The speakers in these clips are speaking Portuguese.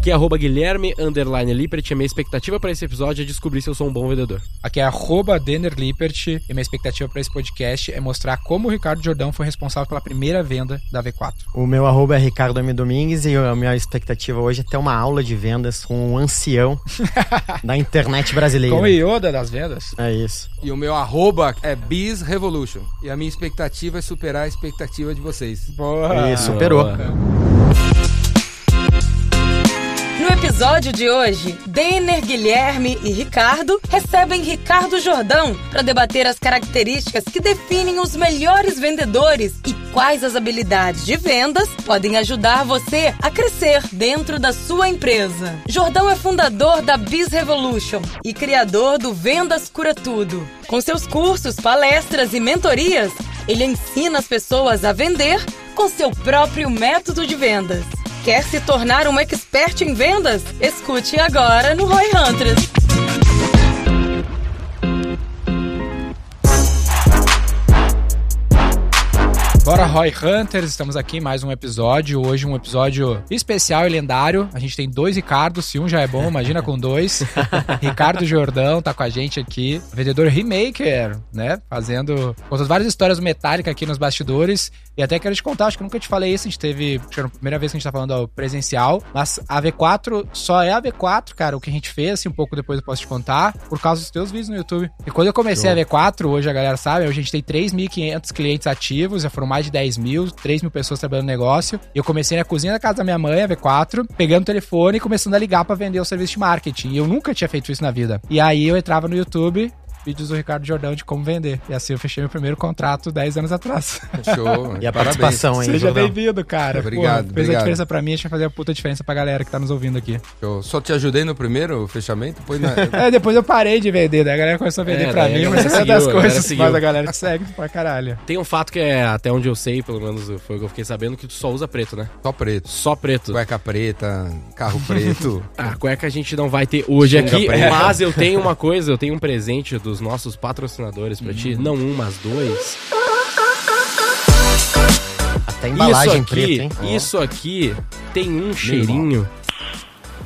Aqui é arroba Guilherme Underline Lippert e a minha expectativa para esse episódio é descobrir se eu sou um bom vendedor. Aqui é arroba Denner Lippert e minha expectativa para esse podcast é mostrar como o Ricardo Jordão foi responsável pela primeira venda da V4. O meu arroba é Ricardo M. Domingues e a minha expectativa hoje é ter uma aula de vendas com um ancião da internet brasileira. Com o Yoda das vendas. É isso. E o meu arroba é Biz Revolution. E a minha expectativa é superar a expectativa de vocês. Boa! E superou. No episódio de hoje, Denner, Guilherme e Ricardo recebem Ricardo Jordão para debater as características que definem os melhores vendedores e quais as habilidades de vendas podem ajudar você a crescer dentro da sua empresa. Jordão é fundador da Biz Revolution e criador do Vendas Cura Tudo. Com seus cursos, palestras e mentorias, ele ensina as pessoas a vender com seu próprio método de vendas. Quer se tornar um expert em vendas? Escute agora no Roy Hunters. Bora Roy Hunters, estamos aqui em mais um episódio. Hoje um episódio especial e lendário. A gente tem dois Ricardos, se um já é bom, imagina com dois. Ricardo Jordão tá com a gente aqui, vendedor Remaker, né? Fazendo contando várias histórias do Metallica aqui nos bastidores. E até quero te contar, acho que nunca te falei isso, a gente teve, acho que era a primeira vez que a gente tá falando ao presencial, mas a V4 só é a V4, cara, o que a gente fez, assim, um pouco depois eu posso te contar, por causa dos teus vídeos no YouTube. E quando eu comecei Show. a V4, hoje a galera sabe, hoje a gente tem 3.500 clientes ativos, já foram mais de 10 mil, 3 mil pessoas trabalhando no negócio. Eu comecei na cozinha da casa da minha mãe, a V4, pegando o telefone e começando a ligar para vender o serviço de marketing. E eu nunca tinha feito isso na vida. E aí eu entrava no YouTube, vídeos do Ricardo Jordão de como vender. E assim eu fechei meu primeiro contrato 10 anos atrás. Show. e a participação, hein? Seja bem-vindo, cara. Obrigado. Pô, fez obrigado. a diferença pra mim, acho que vai fazer a puta diferença pra galera que tá nos ouvindo aqui. Eu só te ajudei no primeiro fechamento, depois na... É, depois eu parei de vender, daí a galera começou a vender É, pra daí mim, mas galera é das coisas, galera seguiu. mas a galera te segue pra caralho. Tem um fato que é, até onde eu sei, pelo menos foi o que eu fiquei sabendo, que tu só usa preto, né? só preto. Só preto. Cueca preta, carro preto. A cueca a gente não vai ter hoje aqui, preta. mas eu tenho uma coisa, eu tenho um presente dos nossos patrocinadores pra ti. Não um, mas dois. Até embalagem isso aqui, preta, hein? isso aqui tem um cheirinho.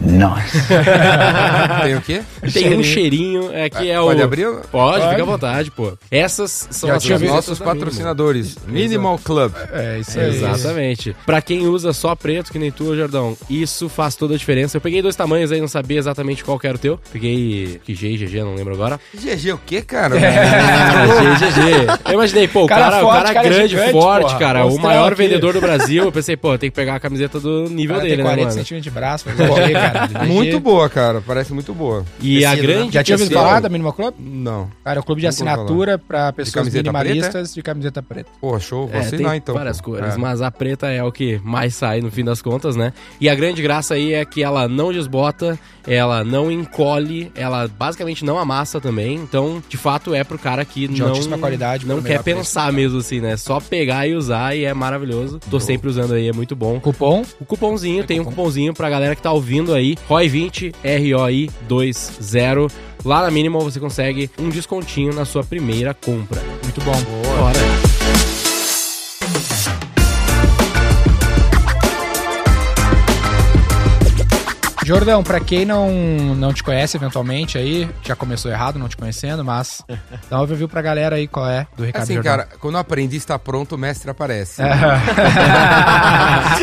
Tem o quê? Tem um cheirinho, é que é o... Pode abrir? Pode, Pode. fica à vontade, pô. Essas são Já as nossos patrocinadores. Minimal Club. É, isso aí. Exatamente. Pra quem usa só preto, que nem tu, Jordão, isso faz toda a diferença. Eu peguei dois tamanhos aí, não sabia exatamente qual que era o teu. Peguei que G e GG, não lembro agora. GG o quê, cara? Ah, G e GG. Eu imaginei, pô, o Cara cara, o forte, cara, cara grande, gigante, forte, porra. cara, o maior aqui. vendedor do Brasil. Eu pensei, pô, tem que pegar a camiseta do nível Cara, dele, tem né, 40 mano? centímetros de braço, mas cara. Muito boa, cara. Parece muito boa. E a né? grande... Já tinha ouvido falar da Minimal Club? Não. Cara, é o clube de assinatura pra pessoas camiseta minimalistas de camiseta preta. Pô, show. Vou É, assinar tem então. várias pô. cores, É. mas a preta é o que mais sai no fim das contas, né? E a grande graça aí é que ela não desbota, ela não encolhe, ela basicamente não amassa também. Então, de fato, é pro cara que De não, qualidade, não quer melhor preço. pensar mesmo assim, né? Só pegar e usar e é maravilhoso. Tô sempre usando aí, é muito bom. Cupom? O cupomzinho, tem um cupomzinho pra galera que tá ouvindo aí, ROI20, ROI 20. Lá na Minimal você consegue um descontinho na sua primeira compra. Muito bom. Bora. Jordão, pra quem não, não te conhece eventualmente aí, já começou errado não te conhecendo, mas dá um overview pra galera aí qual é do Ricardo Assim, Jordão. cara, quando o aprendiz está pronto, o mestre aparece. É.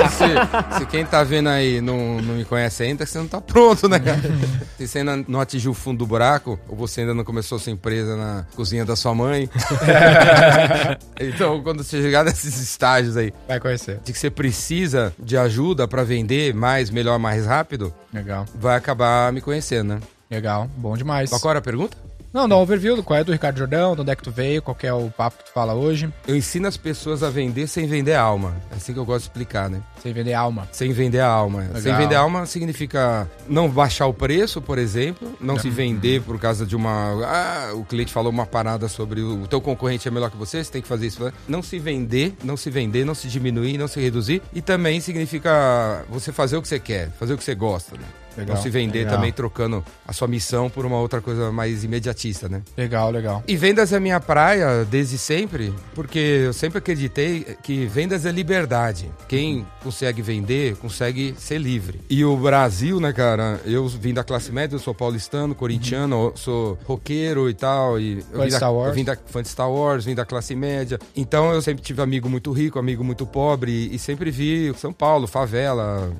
se, se quem tá vendo aí não, não me conhece ainda, você não tá pronto, né, cara? Se você ainda não atingiu o fundo do buraco, ou você ainda não começou sua empresa na cozinha da sua mãe. então, quando você chegar nesses estágios aí, Vai conhecer. de que você precisa de ajuda pra vender mais, melhor, mais rápido, Legal, vai acabar me conhecendo, né? legal. Bom demais. Qual era a pergunta? Não, dá um overview do qual é do Ricardo Jordão, de onde é que tu veio, qual que é o papo que tu fala hoje, Eu ensino as pessoas a vender sem vender a alma. É assim que eu gosto de explicar, né? sem vender alma. Sem vender a alma. Legal. Sem vender a alma significa não baixar o preço, por exemplo, não se vender por causa de uma. Ah, o cliente falou uma parada sobre o teu concorrente é melhor que você, você tem que fazer isso. Não se vender, não se vender, não se diminuir, não se reduzir. E também significa você fazer o que você quer, fazer o que você gosta, né? Legal, não se vender legal. também trocando a sua missão por uma outra coisa mais imediatista, né? Legal, legal. E vendas é minha praia desde sempre, porque eu sempre acreditei que vendas é liberdade. Quem consegue vender, consegue ser livre. E o Brasil, né, cara, eu vim da classe média, eu sou paulistano, corintiano, eu sou roqueiro e tal. E eu vim da, Star Wars. eu vim da fã de Star Wars, vim da classe média. Então eu sempre tive amigo muito rico, amigo muito pobre, e sempre vi São Paulo, favela.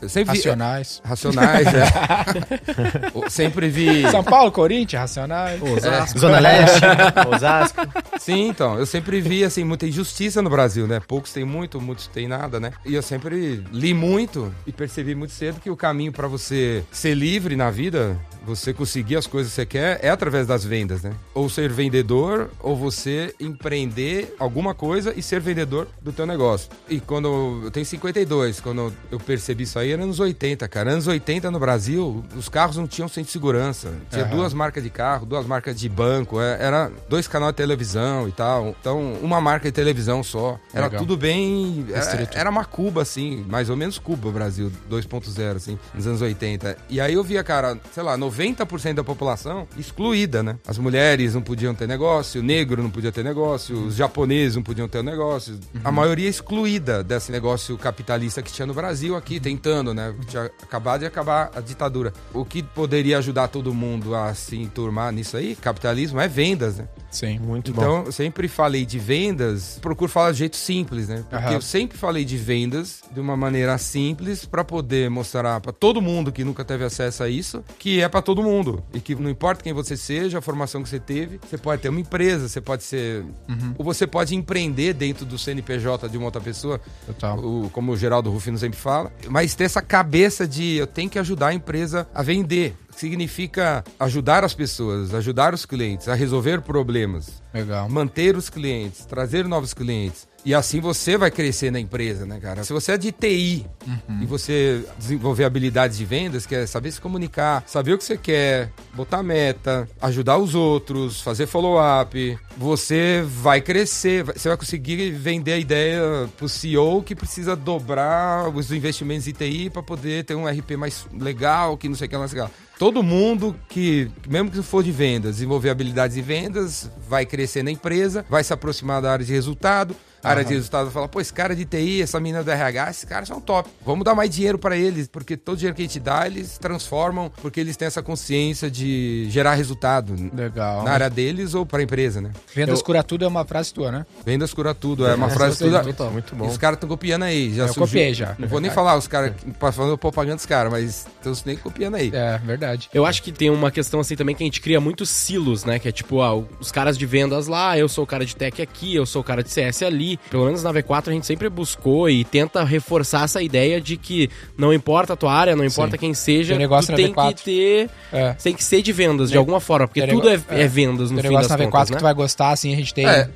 Eu sempre vi. Racionais. Racionais, é. Eu sempre vi. São Paulo, Corinthians, Racionais. Osasco. Zona Leste, Osasco. Sim, então, eu sempre vi, assim, muita injustiça no Brasil, né? Poucos têm muito, muitos têm nada, né? E eu sempre li muito e percebi muito cedo que o caminho pra você ser livre na vida, você conseguir as coisas que você quer, é através das vendas, né? Ou ser vendedor, ou você empreender alguma coisa e ser vendedor do teu negócio. E quando eu tenho 52, quando eu percebi isso aí, era anos 80, cara. Anos 80 no Brasil, os carros não tinham centro de segurança. Tinha Aham. duas marcas de carro, duas marcas de banco, é- era dois canais de televisão e tal. Então, uma marca de televisão só. Era Legal. tudo bem. Era, Restrito. era uma Cuba, assim, mais ou menos Cuba, o Brasil, 2.0, assim, nos anos 80. E aí eu via, cara, sei lá, 90% da população excluída, né? As mulheres não podiam ter negócio, o negro não podia ter negócio, os japoneses não podiam ter negócio. A maioria excluída desse negócio capitalista que tinha no Brasil aqui, tentando, né? Tinha acabado de acabar a ditadura. O que poderia ajudar todo mundo a se enturmar nisso aí, capitalismo, é vendas, né? Sim. Muito bom. Então, eu sempre falei de vendas, procuro falar de jeito simples, né? Porque Aham. eu sempre falei de vendas de uma maneira simples pra poder mostrar pra todo mundo que nunca teve acesso a isso, que é pra todo mundo e que não importa quem você seja, a formação que você teve, você pode ter uma empresa, você pode ser Uhum. ou você pode empreender dentro do CNPJ de uma outra pessoa, Total. o- como o Geraldo Rufino sempre fala, mas ter essa cabeça de eu tenho que ajudar a empresa a vender. Significa ajudar as pessoas, ajudar os clientes a resolver problemas, Legal. manter os clientes, trazer novos clientes. E assim você vai crescer na empresa, né, cara? Se você é de TI e você desenvolver habilidades de vendas, que é saber se comunicar, saber o que você quer, botar meta, ajudar os outros, fazer follow-up, você vai crescer, você vai conseguir vender a ideia pro CEO que precisa dobrar os investimentos em TI para poder ter um RP mais legal, que não sei o que lá, não sei o que lá. Todo mundo que, mesmo que for de vendas, desenvolver habilidades de vendas, vai crescer na empresa, vai se aproximar da área de resultado. A área de resultado vai falar, pô, esse cara de TI, essa menina do RH, esses caras são top. Vamos dar mais dinheiro para eles, porque todo dinheiro que a gente dá, eles transformam, porque eles têm essa consciência de gerar resultado Legal. na área deles ou para a empresa, né? Vendas Eu- cura tudo é uma frase tua, né? Vendas cura tudo, é uma frase total. Muito E bom. os caras estão copiando aí. Já Eu surgiu- copiei já, Não é vou nem falar os caras fazendo propaganda dos caras, mas estão nem copiando aí. É, verdade. Eu acho que tem uma questão assim também que a gente cria muitos silos, né? Que é tipo, ah, os caras de vendas lá, eu sou o cara de tech aqui, eu sou o cara de CS ali. Pelo menos na V4 a gente sempre buscou e tenta reforçar essa ideia de que não importa a tua área, não importa Sim. quem seja, negócio tu tem V4. que ter, É. tem que ser de vendas de Teu- alguma forma, porque tudo é, nego- é vendas no Tem fim das negócio na V4 contas, que né? tu vai gostar, assim, a gente tem. É,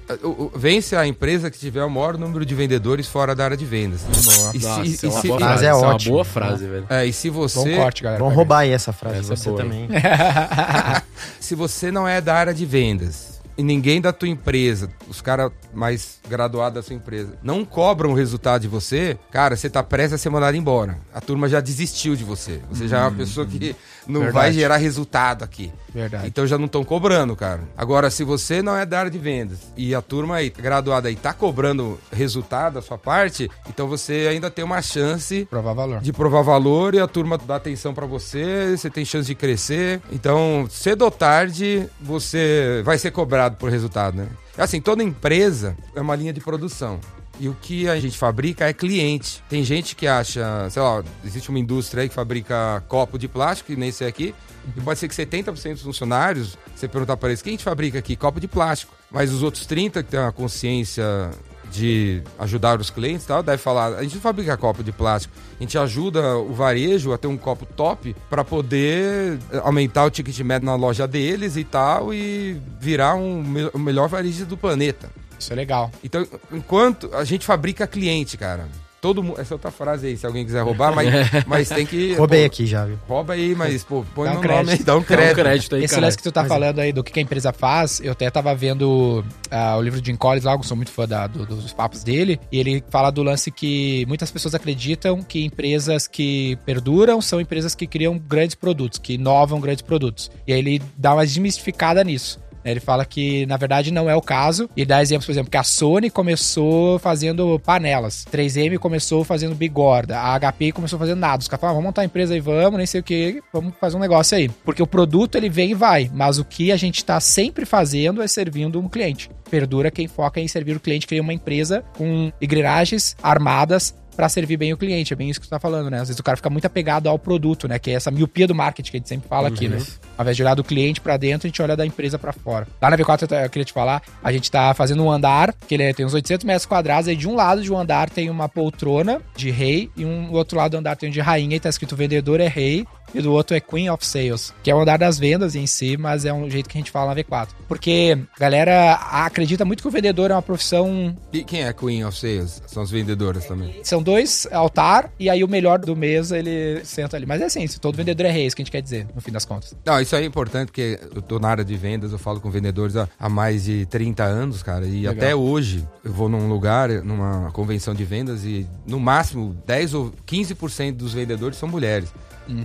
vence a empresa que tiver o maior número de vendedores fora da área de vendas. E se- Nossa, e isso é uma boa frase, Mas é isso é uma boa frase, velho. É, e se Bom você. corte, galera. Vamos roubar aí essa frase, Essa é você boa, também. Se você não é da área de vendas e ninguém da tua empresa, os caras mais graduados da sua empresa, não cobram o resultado de você, cara, você tá prestes a ser mandado embora. A turma já desistiu de você. Você já é uma pessoa que não Verdade. vai gerar resultado aqui. Verdade. Então já não estão cobrando, cara. Agora, se você não é da área de vendas e a turma aí graduada aí tá cobrando resultado da sua parte, então você ainda tem uma chance Provar valor. de provar valor e a turma dá atenção pra você, você tem chance de crescer. Então, cedo ou tarde, você vai ser cobrado por resultado, né? Assim, toda empresa é uma linha de produção. E o que a gente fabrica é cliente. Tem gente que acha, sei lá, existe uma indústria aí que fabrica copo de plástico, que nem esse aqui, e pode ser que 70% dos funcionários, você perguntar para eles, quem a gente fabrica aqui? Copo de plástico. Mas os outros 30% que têm a consciência de ajudar os clientes e tal, deve falar, a gente não fabrica copo de plástico, a gente ajuda o varejo a ter um copo top para poder aumentar o ticket médio na loja deles e tal e virar um, o melhor varejo do planeta. Isso é legal. Então, enquanto a gente fabrica cliente, cara. todo mundo. Essa outra frase aí, se alguém quiser roubar, mas, mas tem que. Roubei pô, aqui já, viu? Rouba aí, mas, pô, põe Dá um no nome aí, crédito. dá um Dá um crédito. crédito aí, Esse lance que tu tá Mas é. falando aí do que a empresa faz, eu até tava vendo ah, o livro de Jim Collins lá, eu sou muito fã da- do- dos papos dele, e ele fala do lance que muitas pessoas acreditam que empresas que perduram são empresas que criam grandes produtos, que inovam grandes produtos. E aí ele dá uma desmistificada nisso. Ele fala que, na verdade, não é o caso. E dá exemplos, por exemplo, que a Sony começou fazendo panelas. 3M começou fazendo bigorda. A HP começou fazendo nada. Os caras falaram, "Ah, vamos montar a empresa aí, vamos, nem sei o que, vamos fazer um negócio aí. Porque o produto, ele vem e vai. Mas o que a gente tá sempre fazendo é servindo um cliente. Perdura quem foca em servir o cliente, cria uma empresa com engrenagens armadas pra servir bem o cliente. É bem isso que tu tá falando, né? Às vezes o cara fica muito apegado ao produto, né? Que é essa miopia do marketing que a gente sempre fala aqui, né? Ao invés de olhar do cliente pra dentro, a gente olha da empresa pra fora. Lá na V4, eu queria te falar, a gente tá fazendo um andar, que ele é- tem uns 800 metros quadrados, aí de um lado de um andar tem uma poltrona de rei, e um outro lado do andar tem um de rainha, e tá escrito vendedor é rei, e do outro é Queen of Sales, que é o andar das vendas em si, mas é um jeito que a gente fala na V4. Porque a galera acredita muito que o vendedor é uma profissão E quem é Queen of Sales? São as vendedoras também. são dois altar e aí o melhor do mês ele senta ali. Mas é assim, se todo vendedor é rei, é isso que a gente quer dizer, no fim das contas. Não, isso aí é importante, porque eu tô na área de vendas, eu falo com vendedores há, há mais de 30 anos, cara, e Legal. até hoje eu vou num lugar, numa convenção de vendas, e no máximo 10 ou 15% dos vendedores são mulheres.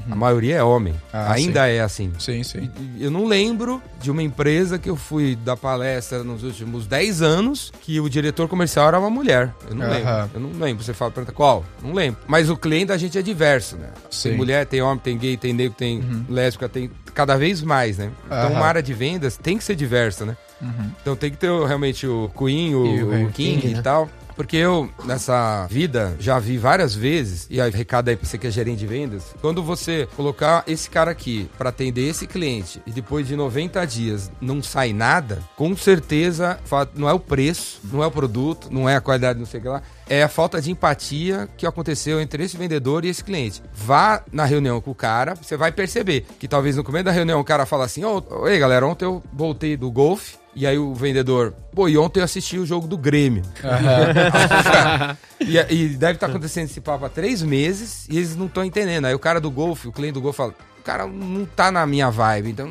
A maioria é homem. Uhum. Ah, Ainda é assim. Sim, sim. E Eu não lembro de uma empresa que eu fui dar palestra nos últimos 10 anos que o diretor comercial era uma mulher. Eu não Aham. lembro. Eu não lembro. Você fala, pergunta qual? Não lembro. Mas o cliente da gente é diverso, né? Sim. Tem mulher, tem homem, tem gay, tem negro, tem lésbica, tem cada vez mais, né? Então Aham. uma área de vendas tem que ser diversa, né? Então tem que ter realmente o Queen, o, E o o King, King, e né? tal. Porque eu, nessa vida, já vi várias vezes, e aí, recado aí pra você que é gerente de vendas, quando você colocar esse cara aqui pra atender esse cliente e depois de 90 dias não sai nada, com certeza não é o preço, não é o produto, não é a qualidade, não sei o que lá, é a falta de empatia que aconteceu entre esse vendedor e esse cliente. Vá na reunião com o cara, você vai perceber que talvez no começo da reunião o cara fala assim: Ô, Oi, galera, ontem eu voltei do golfe. E aí o vendedor, pô, e ontem eu assisti o jogo do Grêmio. e, e deve estar acontecendo esse papo há três meses e eles não estão entendendo. Aí o cara do golfe, o cliente do golfe fala, o cara não tá na minha vibe, então...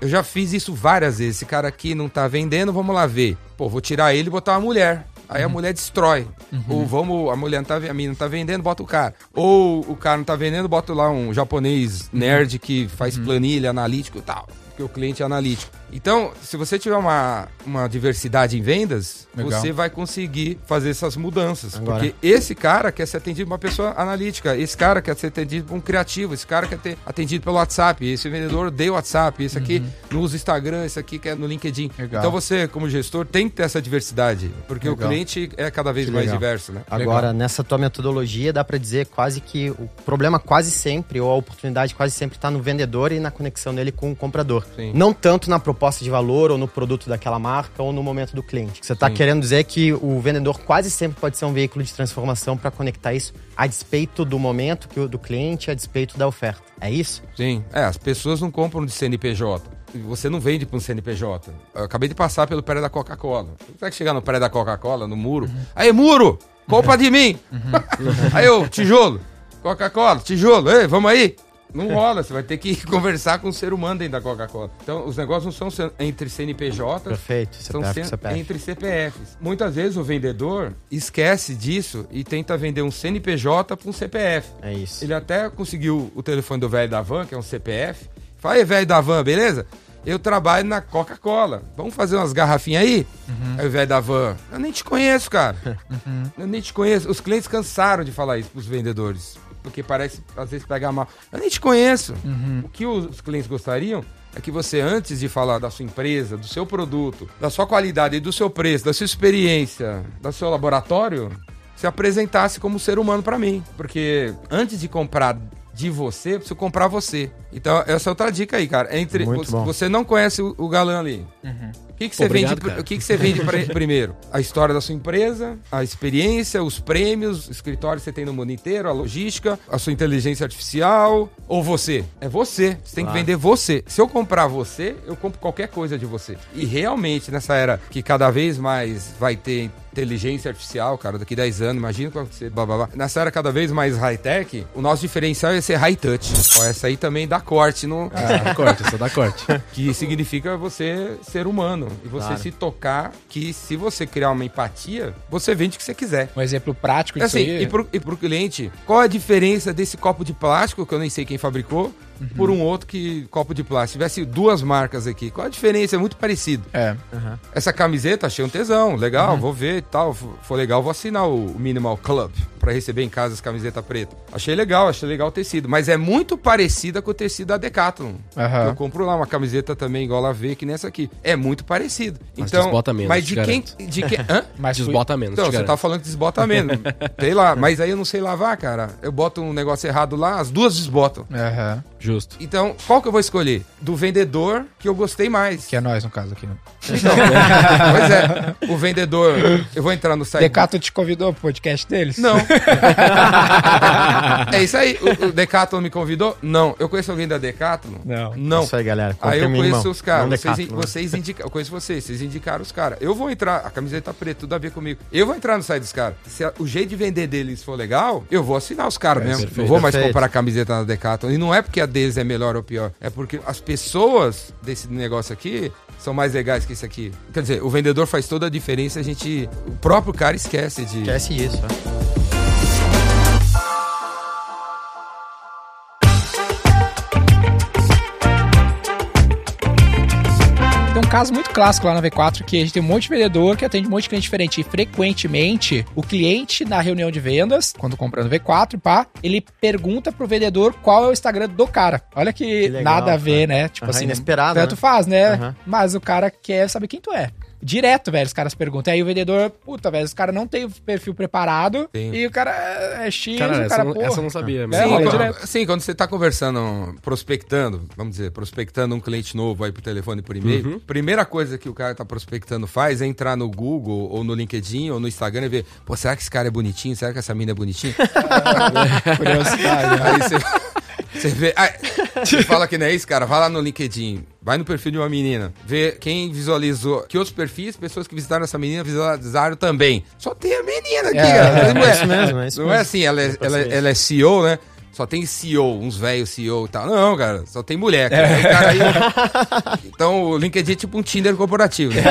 Eu já fiz isso várias vezes. Esse cara aqui não tá vendendo, vamos lá ver. Pô, vou tirar ele e botar uma mulher. Aí a mulher destrói. Ou vamos, a mulher não tá, a mina não tá vendendo, bota o cara. Ou o cara não tá vendendo, bota lá um japonês nerd que faz planilha, analítico e tal. Porque o cliente é analítico. Então, se você tiver uma, uma diversidade em vendas, Legal. você vai conseguir fazer essas mudanças. Agora- Porque esse cara quer ser atendido por uma pessoa analítica, esse cara quer ser atendido por um criativo, esse cara quer ter atendido pelo WhatsApp, esse vendedor o WhatsApp, esse aqui não usa Instagram, esse aqui quer no LinkedIn. Legal. Então você, como gestor, tem que ter essa diversidade, porque Legal. o cliente é cada vez Que mais diverso, né? Agora, nessa tua metodologia, dá pra dizer quase que o problema quase sempre, ou a oportunidade quase sempre tá no vendedor e na conexão dele com o comprador. Sim. Não tanto na proposta de valor, ou no produto daquela marca, ou no momento do cliente. Você tá Sim. querendo dizer que o vendedor quase sempre pode ser um veículo de transformação para conectar isso a despeito do momento que o- do cliente, a despeito da oferta. É isso? Sim. É, as pessoas não compram de CNPJ. Você não vende para um CNPJ. Eu acabei de passar pelo prédio da Coca-Cola. Você vai chegar no prédio da Coca-Cola, no muro. Aí, muro! Compra de mim! aí, eu, tijolo! Coca-Cola, tijolo, ei, vamos aí! Não rola, você vai ter que conversar com o ser humano dentro da Coca-Cola. Então, os negócios não são entre CNPJs, Perfeito. são CPF, sen- CPF. entre CPFs. Muitas vezes o vendedor esquece disso e tenta vender um CNPJ para um CPF. É isso. Ele até conseguiu o telefone do velho da van, que é um CPF. Fala aí, velho da van, beleza? Eu trabalho na Coca-Cola. Vamos fazer umas garrafinhas aí? Aí o velho da van, eu nem te conheço, cara. Eu nem te conheço. Os clientes cansaram de falar isso pros vendedores. Porque parece, às vezes, pegar mal. Eu nem te conheço. O que os clientes gostariam é que você, antes de falar da sua empresa, do seu produto, da sua qualidade e do seu preço, da sua experiência, do seu laboratório, se apresentasse como ser humano pra mim. Porque antes de comprar de você, eu preciso comprar você. Então, essa é outra dica aí, cara. Entre, você, você não conhece o, o galã ali. O que, que você Obrigado, vende, o que, que você vende primeiro? A história da sua empresa, a experiência, os prêmios, o escritório que você tem no mundo inteiro, a logística, a sua inteligência artificial, ou você? É você. Você tem Claro. que vender você. Se eu comprar você, eu compro qualquer coisa de você. E realmente, nessa era que cada vez mais vai ter inteligência artificial, cara, daqui 10 anos, imagina qual vai ser, blá, blá, blá. Nessa era cada vez mais high-tech, o nosso diferencial ia ser high-touch. Essa aí também dá corte no... Dá corte, só dá corte. Que significa você ser humano. E você Claro. se tocar, que se você criar uma empatia, você vende o que você quiser. Um exemplo prático disso Assim, aí. e pro, e pro cliente, qual a diferença desse copo de plástico, que eu nem sei quem fabricou, por um outro que copo de plástico? Se tivesse duas marcas aqui, qual a diferença? É muito parecido. É. Essa camiseta, achei um tesão, legal, vou ver e tal. f- For legal, vou assinar o Minimal Club pra receber em casa as camisetas pretas. Achei legal, achei legal o tecido, mas é muito parecida com o tecido da Decathlon. Aham. Eu compro lá uma camiseta também igual a V, que nessa aqui. É muito parecido. Mas então, desbota menos, mas de quem, de quem, hã? Mas fui- Desbota menos, Então, você tá falando que desbota menos. sei lá, mas aí eu não sei lavar, cara. Eu boto um negócio errado lá, as duas desbotam. Aham. Justo. Então, qual que eu vou escolher? Do vendedor que eu gostei mais. Que é nós, no caso, aqui. Né? Então, pois é, o vendedor. Eu vou entrar no site. Decato te convidou pro podcast deles? Não. é isso aí. O, o Decathlon me convidou? Não. Eu conheço alguém da Decathlon? Não. Não. Isso aí, galera. Aí eu conheço mínimo. os caras. Não Vocês, né? vocês indicaram. Eu conheço vocês, vocês indicaram os caras. Eu vou entrar, a camiseta preta, tudo a ver comigo. Eu vou entrar no site dos caras. Se a- o jeito de vender deles for legal, eu vou assinar os caras mesmo. perfeito. não vou mais Perfeito. comprar camiseta na Decathlon. E não é porque deles é melhor ou pior. É porque as pessoas desse negócio aqui são mais legais que esse aqui. Quer dizer, o vendedor faz toda a diferença. A gente. O próprio cara esquece de. Esquece isso, né? Caso muito clássico lá na V4 que a gente tem um monte de vendedor que atende um monte de cliente diferente. E frequentemente, o cliente na reunião de vendas, quando comprando V4, pá, ele pergunta pro vendedor qual é o Instagram do cara. Olha que, Que legal, nada a ver, cara. né? Tipo Aham, assim, inesperado, Tanto né? faz, né? Aham. Mas o cara quer saber quem tu é. Direto, velho, os caras perguntam. Aí o vendedor, puta, velho, os caras não tem o perfil preparado. Sim. E o cara é X, Cara, o essa, cara, porra. essa eu não sabia. É, mas- Sim, rola quando, direto. sim, quando você tá conversando, prospectando, vamos dizer, prospectando um cliente novo aí por telefone e por e-mail, Uhum. primeira coisa que o cara tá prospectando faz é entrar no Google ou no LinkedIn ou no Instagram e ver, pô, será que esse cara é bonitinho? Será que essa mina é bonitinha? Curiosidade. né? aí você, você vê, ah, você fala que não é isso, cara, vai lá no LinkedIn, vai no perfil de uma menina, vê quem visualizou, que outros perfis, pessoas que visitaram essa menina visualizaram também. Só tem a menina aqui, É, cara. é, não é isso mesmo, é isso não é mesmo. assim, ela é, ela, é- ela é CEO, né? Só tem CEO, uns velhos CEO e tal. Não, cara, só tem mulher. Cara. Aí o cara aí- Então o LinkedIn é tipo um Tinder corporativo. né?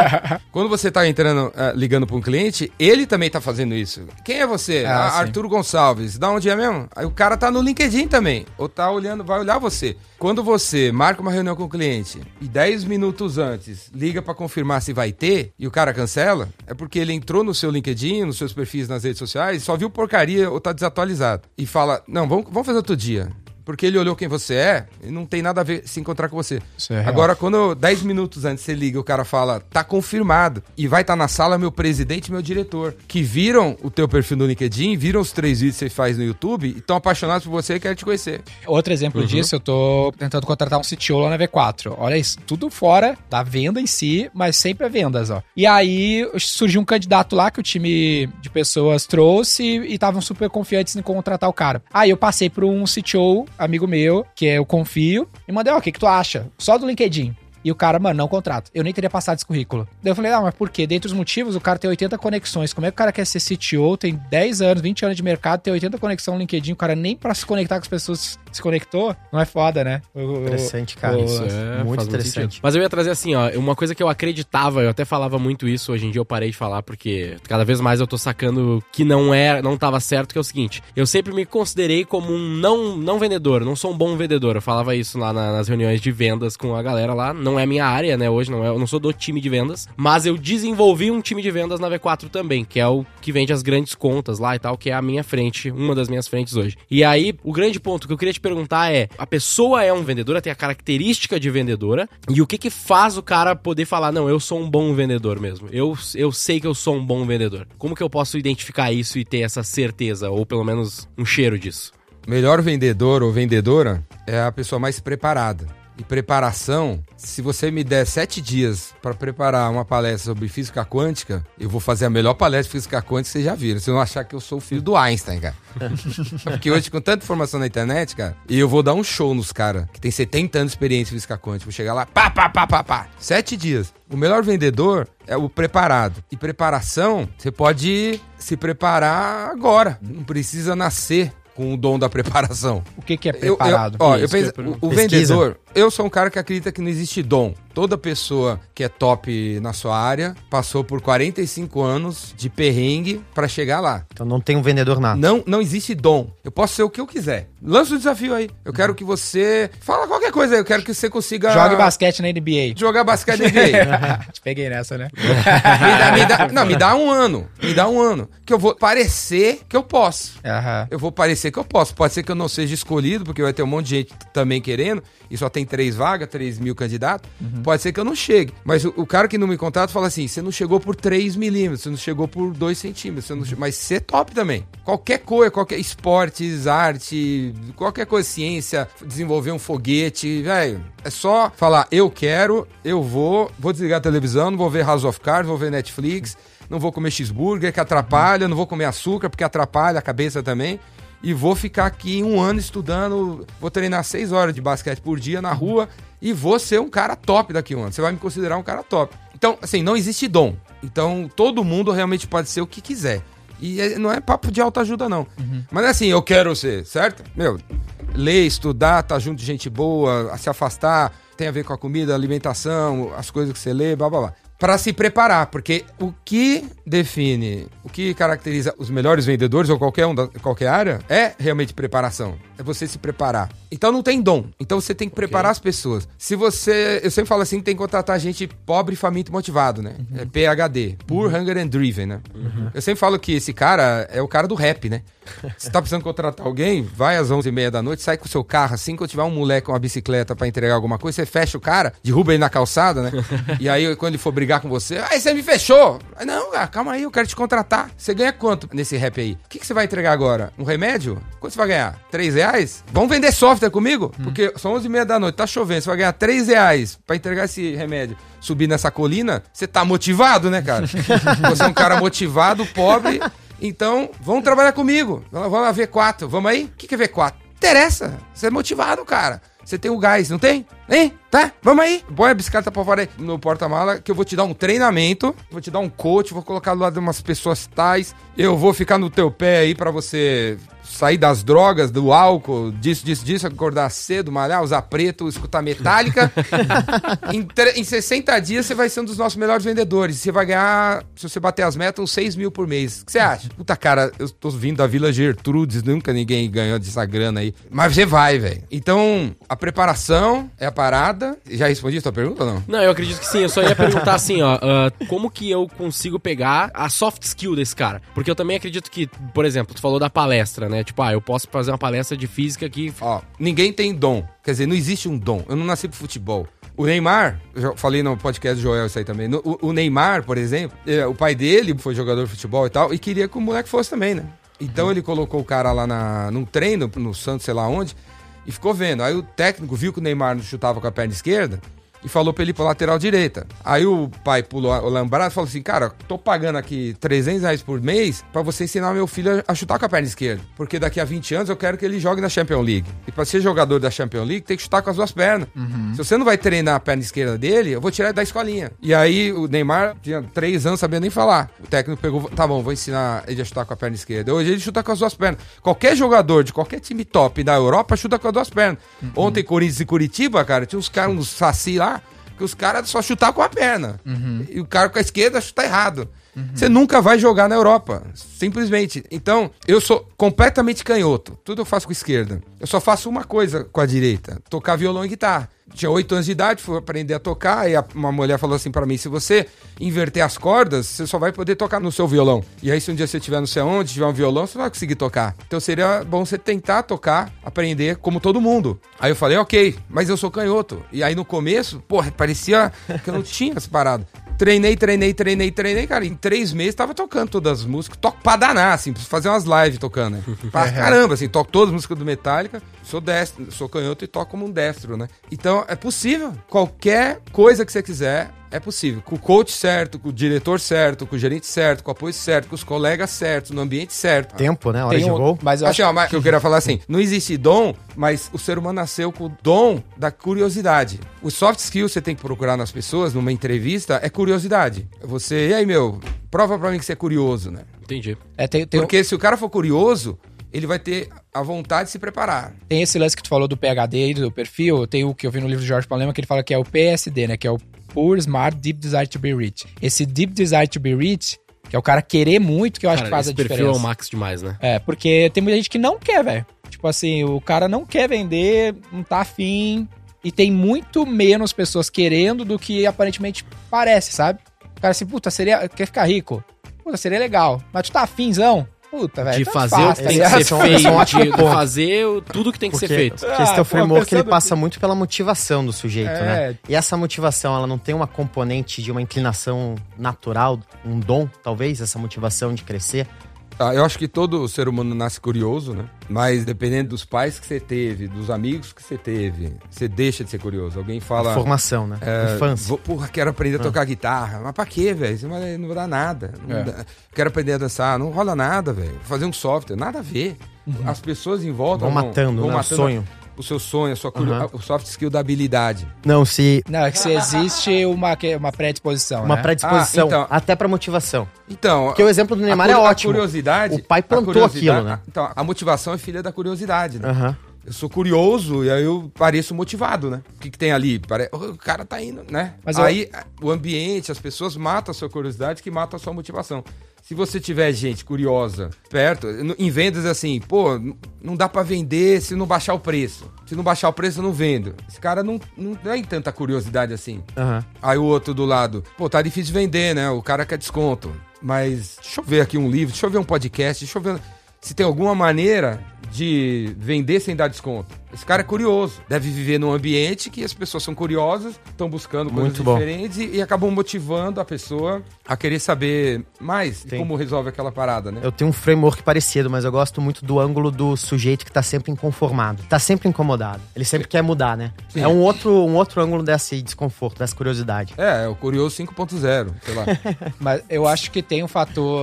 Quando você tá entrando, ah, ligando pra um cliente, ele também tá fazendo isso. Quem é você? Ah, Ah, Gonçalves. Da onde é mesmo? Aí o cara tá no LinkedIn também. Ou tá olhando, vai olhar você. Quando você marca uma reunião com o cliente e 10 minutos antes liga pra confirmar se vai ter e o cara cancela, é porque ele entrou no seu LinkedIn, nos seus perfis nas redes sociais, só viu porcaria ou tá desatualizado. E fala: Não, vamos, vamos fazer outro dia. Porque ele olhou quem você é e não tem nada a ver se encontrar com você. É. Agora, quando 10 minutos antes você liga, o cara fala, tá confirmado. E vai estar na sala meu presidente e meu diretor. Que viram o teu perfil no LinkedIn, viram os três vídeos que você faz no YouTube e estão apaixonados por você e querem te conhecer. Outro exemplo disso, eu tô tentando contratar um CTO lá na V4. Olha isso, tudo fora da venda em si, mas sempre é vendas, ó. E aí surgiu um candidato lá que o time de pessoas trouxe e estavam super confiantes em contratar o cara. Aí eu passei por um CTO, amigo meu, que eu confio, e mandei, ó, o que, que tu acha? Só do LinkedIn. E o cara, mano, não contrato. Eu nem teria passado esse currículo. Daí eu falei, ah, mas por quê? Dentre os motivos, o cara tem 80 conexões. Como é que o cara quer ser CTO, tem 10 anos, 20 anos de mercado, tem 80 conexões no LinkedIn, o cara nem pra se conectar com as pessoas se conectou? Não é foda, né? O- Interessante, cara. o- Isso é, Muito interessante. Mas eu ia trazer assim, ó, uma coisa que eu acreditava, eu até falava muito isso, hoje em dia eu parei de falar porque cada vez mais eu tô sacando que não é, não tava certo, que é o seguinte, eu sempre me considerei como um não, não vendedor, não sou um bom vendedor. Eu falava isso lá na- nas reuniões de vendas com a galera lá, não é minha área, né, hoje não é, eu não sou do time de vendas, mas eu desenvolvi um time de vendas na V4 também, que é o que vende as grandes contas lá e tal, que é a minha frente, uma das minhas frentes hoje. E aí, o grande ponto que eu queria te perguntar é: a pessoa é um vendedora, tem a característica de vendedora, e o que que faz o cara poder falar, não, eu sou um bom vendedor mesmo. Eu, eu sei que eu sou um bom vendedor. Como que eu posso identificar isso e ter essa certeza, ou pelo menos um cheiro disso? Melhor vendedor ou vendedora é a pessoa mais preparada. E preparação, se você me der sete dias para preparar uma palestra sobre física quântica, eu vou fazer a melhor palestra de física quântica que vocês já viram. Você não achar que eu sou o filho do Einstein, cara. Porque hoje, com tanta informação na internet, cara, e eu vou dar um show nos caras que tem 70 anos de experiência em física quântica. Vou chegar lá, pá, pá, pá, pá, pá. Sete dias. O melhor vendedor é o preparado. E preparação, você pode se preparar agora. Não precisa nascer com o dom da preparação. O que, que é Eu- eu- preparado? ó, eu que eu penso, o, o vendedor, eu sou um cara que acredita que não existe dom. Toda pessoa que é top na sua área passou por 45 anos de perrengue pra chegar lá. Então não tem um vendedor nato. Não, não existe dom. Eu posso ser o que eu quiser. Lança o desafio aí. Eu quero que você fala qualquer coisa. aí. Eu quero que você consiga Jogue basquete na NBA. jogar basquete na NBA. Te peguei nessa, né? me dá, me dá- não, me dá um ano. Me dá um ano. Que eu vou parecer que eu posso. Aham. Eu vou parecer que eu posso. Pode ser que eu não seja escolhido, porque vai ter um monte de gente também querendo, e só tem três vagas, três mil candidatos. Pode ser que eu não chegue. Mas o, o cara que não me contrata fala assim: você não chegou por 3 milímetros, você não chegou por 2 centímetros, você não che- mas você é top também. Qualquer coisa, qualquer esportes, arte, qualquer coisa, ciência, desenvolver um foguete, velho. É só falar, eu quero, eu vou, vou desligar a televisão, não vou ver House of Cards, vou ver Netflix, não vou comer cheeseburger, que atrapalha, não vou comer açúcar, porque atrapalha a cabeça também. E vou ficar aqui um ano estudando, vou treinar seis horas de basquete por dia na rua e vou ser um cara top daqui a um ano. Você vai me considerar um cara top. Então, assim, não existe dom. Então, todo mundo realmente pode ser o que quiser. E é- não é papo de autoajuda, não. Mas assim, eu quero ser, certo? Meu, ler, estudar, tá junto de gente boa, se afastar, tem a ver com a comida, a alimentação, as coisas que você lê, blá blá blá. Pra se preparar, porque o que define, o que caracteriza os melhores vendedores ou qualquer um da qualquer área é realmente preparação. É você se preparar. Então não tem dom. Então você tem que preparar as pessoas. Se você. Eu sempre falo assim: tem que contratar gente pobre, faminto motivado, né? É PHD. Poor, Hunger and Driven, né? Eu sempre falo que esse cara é o cara do rap, né? Você tá precisando contratar alguém, vai às 11h30 da noite, sai com o seu carro assim, quando tiver um moleque com uma bicicleta pra entregar alguma coisa, você fecha o cara, derruba ele na calçada, né? e aí, quando ele for brigar com você, aí você me fechou. Não, cara, calma aí, eu quero te contratar. Você ganha quanto nesse rap aí? O que, que você vai entregar agora? Um remédio? Quanto você vai ganhar? Três reais? Vamos vender software comigo? Porque são 11h30 da noite, tá chovendo, você vai ganhar três reais pra entregar esse remédio. Subir nessa colina, você tá motivado, né, cara? você é um cara motivado, pobre. Então, vamos trabalhar comigo. Vamos vamos lá, V4. Vamos aí? O que, que é V4? Interessa. Você é motivado, cara. Você tem o gás, não tem? Hein? Tá? Vamos aí. Põe a bicicleta pra fora aí no porta-mala que eu vou te dar um treinamento, vou te dar um coach, vou colocar do lado de umas pessoas tais. Eu vou ficar no teu pé aí pra você sair das drogas, do álcool, disso, disso, disso, acordar cedo, malhar, usar preto, escutar metálica. em, em 60 dias você vai ser um dos nossos melhores vendedores. Você vai ganhar, se você bater as metas, uns 6 mil por mês. O que você acha? Puta, cara, eu tô vindo da Vila Gertrudes, nunca ninguém ganhou dessa grana aí. Mas você vai, velho. Então, a preparação é a parada. Já respondi a tua pergunta ou não? Não, eu acredito que sim. Eu só ia perguntar assim, ó, ah, como que eu consigo pegar a soft skill desse cara? Porque eu também acredito que, por exemplo, tu falou da palestra, né? Tipo, ah, eu posso fazer uma palestra de física aqui. Ó, ninguém tem dom. Quer dizer, não existe um dom. Eu não nasci pro futebol. O Neymar, eu já falei no podcast do Joel isso aí também. O, o Neymar, por exemplo, eh, o pai dele foi jogador de futebol e tal, e queria que o moleque fosse também, né? Então ele colocou o cara lá na, num treino, no Santos, sei lá onde, e ficou vendo. Aí o técnico viu que o Neymar não chutava com a perna esquerda e falou pra ele ir pra lateral direita. Aí o pai pulou o lambrado e falou assim: Cara, tô pagando aqui 300 reais por mês pra você ensinar meu filho a chutar com a perna esquerda. Porque daqui a 20 anos eu quero que ele jogue na Champions League. E pra ser jogador da Champions League tem que chutar com as duas pernas. Se você não vai treinar a perna esquerda dele, eu vou tirar ele da escolinha. E aí o Neymar tinha 3 anos, sabia nem falar. O técnico pegou: Tá bom, vou ensinar ele a chutar com a perna esquerda. Hoje ele chuta com as duas pernas. Qualquer jogador de qualquer time top da Europa chuta com as duas pernas. Ontem, Corinthians e Curitiba, cara, tinha uns caras, uns saci lá que os caras só chutar com a perna. E o cara com a esquerda chuta errado. Você nunca vai jogar na Europa. Simplesmente. Então, eu sou completamente canhoto. Tudo eu faço com a esquerda. Eu só faço uma coisa com a direita: tocar violão e guitarra. Tinha oito anos de idade, fui aprender a tocar, e a- uma mulher falou assim pra mim: se você inverter as cordas, você só vai poder tocar no seu violão. E aí, se um dia você estiver não sei onde, tiver um violão, você não vai conseguir tocar. Então seria bom você tentar tocar, aprender como todo mundo. Aí eu falei, ok, mas eu sou canhoto. E aí no começo, porra, parecia que eu não tinha essa parada. Treinei, treinei, treinei, treinei, cara. Em três meses tava tocando todas as músicas. Toco pra danar, assim, preciso fazer umas lives tocando, né? Pra caramba, assim, toco todas as músicas do Metallica. sou destro, sou canhoto e toco como um destro, né? Então é possível. Qualquer coisa que você quiser, é possível. Com o coach certo, com o diretor certo, com o gerente certo, com o apoio certo, com os colegas certos, no ambiente certo. Tempo, né? Hora Tem de um- voo. mas eu Assim, acho ó, mas que eu queria falar assim, não existe dom, mas o ser humano nasceu com o dom da curiosidade. O soft skill que você tem que procurar nas pessoas, numa entrevista, é curiosidade. Você, e aí, meu, prova pra mim que você é curioso, né? Entendi. É, tem, tem, Porque se o cara for curioso, ele vai ter a vontade de se preparar. tem esse lance que tu falou do PHD e do perfil, tem o que eu vi no livro do Jorge Palema, que ele fala que é o PSD, né? Que é o Poor Smart Deep Desire to be Rich. Esse Deep Desire to be Rich, que é o cara querer muito, que eu acho Cara, que faz a perfil diferença. é o max demais, né? É, porque tem muita gente que não quer, velho. Tipo assim, o cara não quer vender, não tá afim. E tem muito menos pessoas querendo do que aparentemente parece, sabe? O cara assim, puta, seria. Quer ficar rico? Puta, seria legal. Mas tu tá afinzão? Puta, velho. De tanto fazer faz, o que tá tem que ser feito, de, fazer o- tudo que tem que ser feito. porque esse Ah, teu framework ele passa assim- muito pela motivação do sujeito, É. né? E essa motivação, ela não tem uma componente de uma inclinação natural, um dom, talvez, essa motivação de crescer. Ah, eu acho que todo ser humano nasce curioso, né? Mas dependendo dos pais que você teve, dos amigos que você teve, você deixa de ser curioso. Alguém fala. Formação, né? é, Infância. vou, porra, quero aprender a tocar guitarra. Mas pra quê, velho? Isso não vai, dar nada. Não É. dá- Quero aprender a dançar. Não rola nada, velho. Fazer um software, nada a ver. As pessoas em volta Vão matando, né? O sonho. O seu sonho, a sua Uhum. o soft skill da habilidade. Não, se Não, é que se existe uma, que- uma predisposição. uma né? predisposição, Ah, então- até pra motivação. Então, Porque o exemplo do Neymar a é a ótimo. curiosidade. O pai plantou curiosidade- aquilo, né? Então, a motivação é filha da curiosidade, né? Aham. Eu sou curioso e aí eu pareço motivado, né? O que, que tem ali? Pare... O cara tá indo, né? Mas eu- aí o ambiente, as pessoas matam a sua curiosidade que matam a sua motivação. Se você tiver gente curiosa perto, em vendas assim, pô, não dá pra vender se não baixar o preço. Se não baixar o preço, eu não vendo. Esse cara não, não tem tanta curiosidade assim. Aham. Aí o outro do lado, pô, tá difícil vender, né? O cara quer desconto. Mas deixa eu ver aqui um livro, deixa eu ver um podcast, deixa eu ver se tem alguma maneira de vender sem dar desconto. Esse cara é curioso. Deve viver num ambiente que as pessoas são curiosas, estão buscando coisas Muito diferentes e, e acabam motivando a pessoa a querer saber mais como resolve aquela parada, né? Eu tenho um framework parecido, mas eu gosto muito do ângulo do sujeito que tá sempre inconformado. Tá sempre incomodado. Ele sempre quer mudar, né? Sim. É um outro, um outro ângulo desse desconforto, dessa curiosidade. É, é o curioso 5.0, sei lá. Mas eu acho que tem um fator,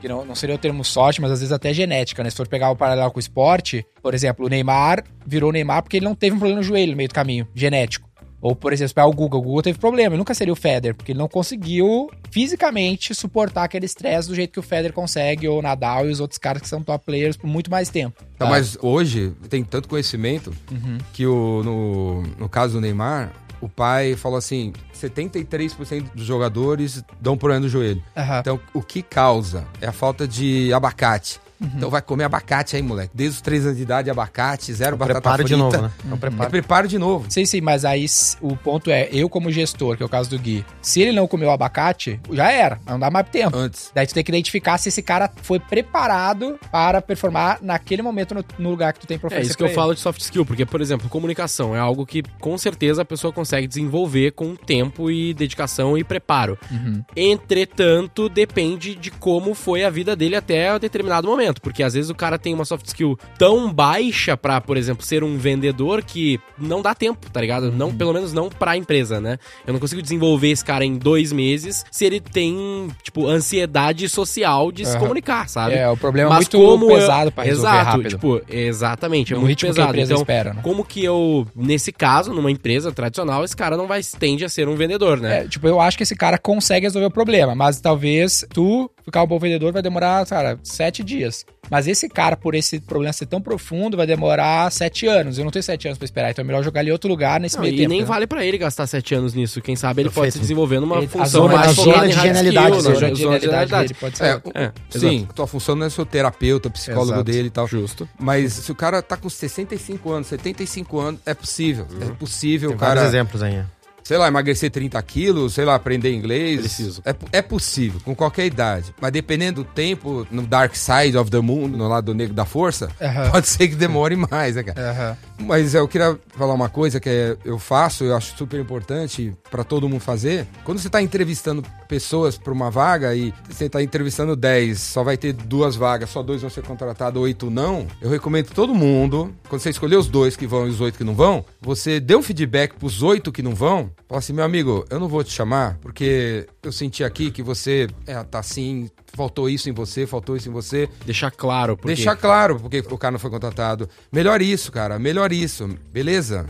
que não, não seria o termo sorte, mas às vezes até genética, né? Se for pegar o paralelo com o esporte, por exemplo, o Neymar virou Neymar porque ele não teve um problema no joelho no meio do caminho, genético. Ou, por exemplo, o Google, o Google teve problema, ele nunca seria o Federer, porque ele não conseguiu fisicamente suportar aquele estresse do jeito que o Federer consegue, ou o Nadal e os outros caras que são top players por muito mais tempo. Tá, mas hoje tem tanto conhecimento Uhum. que o, no, no caso do Neymar, o pai falou assim: 73% dos jogadores dão problema no joelho. Aham. Então, o que causa é a falta de abacate. Uhum. Então vai comer abacate aí, moleque. Desde os 3 anos de idade, abacate, zero batata Preparo frita. de novo, né? Uhum. Então É preparo. preparo de novo. Sim, sim, mas aí o ponto é, eu como gestor, que é o caso do Gui, se ele não comeu abacate, já era, não dá mais tempo. Antes. Daí tu tem que identificar se esse cara foi preparado para performar naquele momento no, no lugar que tu tem pra É isso que eu pra falo de soft skill, porque, por exemplo, comunicação é algo que com certeza a pessoa consegue desenvolver com tempo e dedicação e preparo. ele. Uhum. Entretanto, depende de como foi a vida dele até determinado momento, porque às vezes o cara tem uma soft skill tão baixa pra, por exemplo, ser um vendedor que não dá tempo, tá ligado? Não, pelo menos não pra empresa, né? Eu não consigo desenvolver esse cara em dois meses se ele tem, tipo, ansiedade social de se Aham. comunicar, sabe? É, o problema é Mas muito como eu- pesado pra resolver Exato, rápido. tipo, exatamente, é no muito pesado. Então, espera, né? como que eu, nesse caso, numa empresa tradicional, esse cara não vai tende a ser um vendedor, né? É, tipo, eu acho que esse cara consegue resolver o problema, mas talvez tu ficar um bom vendedor vai demorar, cara, sete dias. Mas esse cara, por esse problema ser tão profundo, vai demorar sete anos. Eu não tenho sete anos pra esperar, então é melhor jogar ele em outro lugar nesse Não, meio e tempo. nem né? vale pra ele gastar sete anos nisso. Quem sabe ele pode Perfeito. se desenvolver numa Ele- função zona- mais a focada zona de genialidade skill, né? Zona de genialidade pode ser É, É, sim, exato. tua função não é ser o terapeuta, psicólogo Exato. dele e tal. Justo. Mas se o cara tá com 65 anos, 75 anos, é possível. É possível Tem o vários cara, exemplos aí. Sei lá, emagrecer 30 quilos, sei lá, aprender inglês. Preciso. É, é possível, com qualquer idade. Mas dependendo do tempo, no Dark Side of the Moon, no lado negro da força, pode ser que demore mais, né, cara? Aham. Mas eu queria falar uma coisa que é- eu faço, eu acho super importante pra todo mundo fazer. Quando você tá entrevistando pessoas pra uma vaga e você tá entrevistando 10, só vai ter duas vagas, só dois vão ser contratados, oito não. Eu recomendo todo mundo, quando você escolher os dois que vão e os oito que não vão, você dê um feedback pros oito que não vão. Fala assim, meu amigo, eu não vou te chamar porque eu senti aqui que você é, tá assim, faltou isso em você, faltou isso em você. Deixar claro, porque... Deixar claro porque o cara não foi contratado. Melhor isso, cara. Melhor isso. Beleza?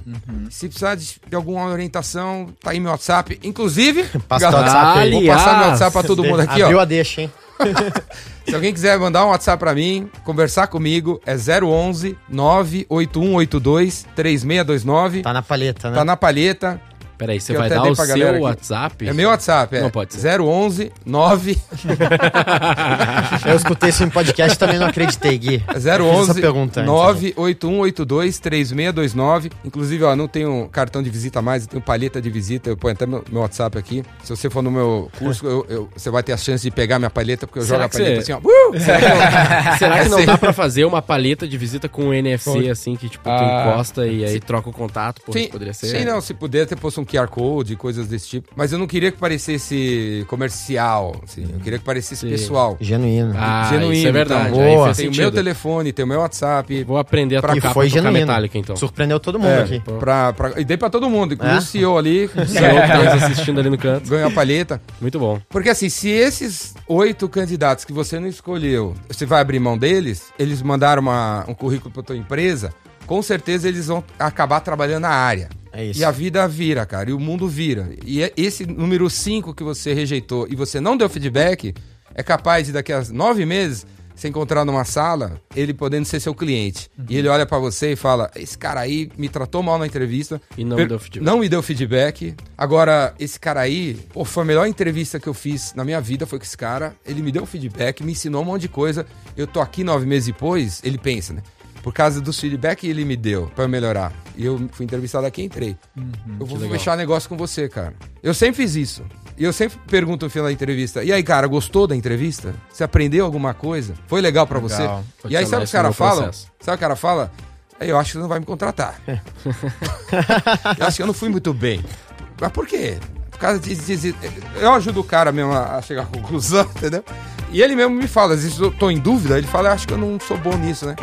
Se precisar de, de alguma orientação, tá aí meu WhatsApp. Inclusive, Passa galera, WhatsApp aí. vou passar meu Aliás, WhatsApp pra todo mundo aqui, Abriu ó. a deixa, hein? Se alguém quiser mandar um WhatsApp pra mim, conversar comigo, é 011 98182 3629. Tá na palheta, né? Tá na palheta. Peraí, você Que vai dar o seu aqui. WhatsApp? É meu WhatsApp, é. Não pode ser. 011 9 Eu escutei isso em podcast e também não acreditei, Gui. É Fiz 011 essa pergunta antes, né? 98182 3629. Inclusive, ó, não tenho cartão de visita mais, eu tenho palheta de visita. Eu ponho até meu, meu WhatsApp aqui. Se você for no meu curso, eu- eu- você vai ter a chance de pegar minha palheta, porque eu Será jogo a que palheta você- assim, ó. Uh! Será que não Sim. dá pra fazer uma paleta de visita com NFC, assim, que tipo, tu Ah. encosta e aí troca o contato? Pô, Sim, poderia ser. sim, não, se puder, ter posto um QR Code, coisas desse tipo. Mas eu não queria que parecesse comercial, assim. Eu queria que parecesse Sim. pessoal. Genuíno. Ah, Genuíno, isso é verdade. então. Boa. Tem o meu telefone, tem o meu WhatsApp. Vou aprender a Pra- tocar foi tocar genuíno. metálica, então. Surpreendeu todo mundo É, aqui. pra, pra, e dei pra todo mundo, inclusive É? o CEO ali, O senhor que tá assistindo ali no canto. ganhou a palheta. Muito bom. Porque assim, se esses oito candidatos que você não escolheu, você vai abrir mão deles, eles mandaram uma- um currículo pra tua empresa, com certeza eles vão acabar trabalhando na área. É isso. E a vida vira, cara, e o mundo vira. E é- esse número 5 que você rejeitou e você não deu feedback, é capaz de daqui a nove meses você encontrar numa sala, ele podendo ser seu cliente. E ele olha pra você e fala: Esse cara aí me tratou mal na entrevista. E não per- deu feedback. Não me deu feedback. Agora, esse cara aí, pô, foi a melhor entrevista que eu fiz na minha vida. Foi com esse cara. Ele me deu feedback, me ensinou um monte de coisa. Eu tô aqui nove meses depois, ele pensa, né? Por causa dos feedback que ele me deu pra eu melhorar. E eu fui entrevistado aqui e entrei. eu vou fechar negócio com você, cara. Eu sempre fiz isso. E eu sempre pergunto no final da entrevista: E aí, cara, gostou da entrevista? Você aprendeu alguma coisa? Foi legal pra você? Vou E aí, sabe o que caras meu falam? processo. Sabe o o cara fala? "É, Eu acho que você não vai me contratar. eu acho que eu não fui muito bem. Mas por quê? Por causa de, de- de- Eu ajudo o cara mesmo a a chegar à conclusão, entendeu? E ele mesmo me fala, às vezes eu tô em dúvida, ele fala, eu acho que eu não sou bom nisso, né?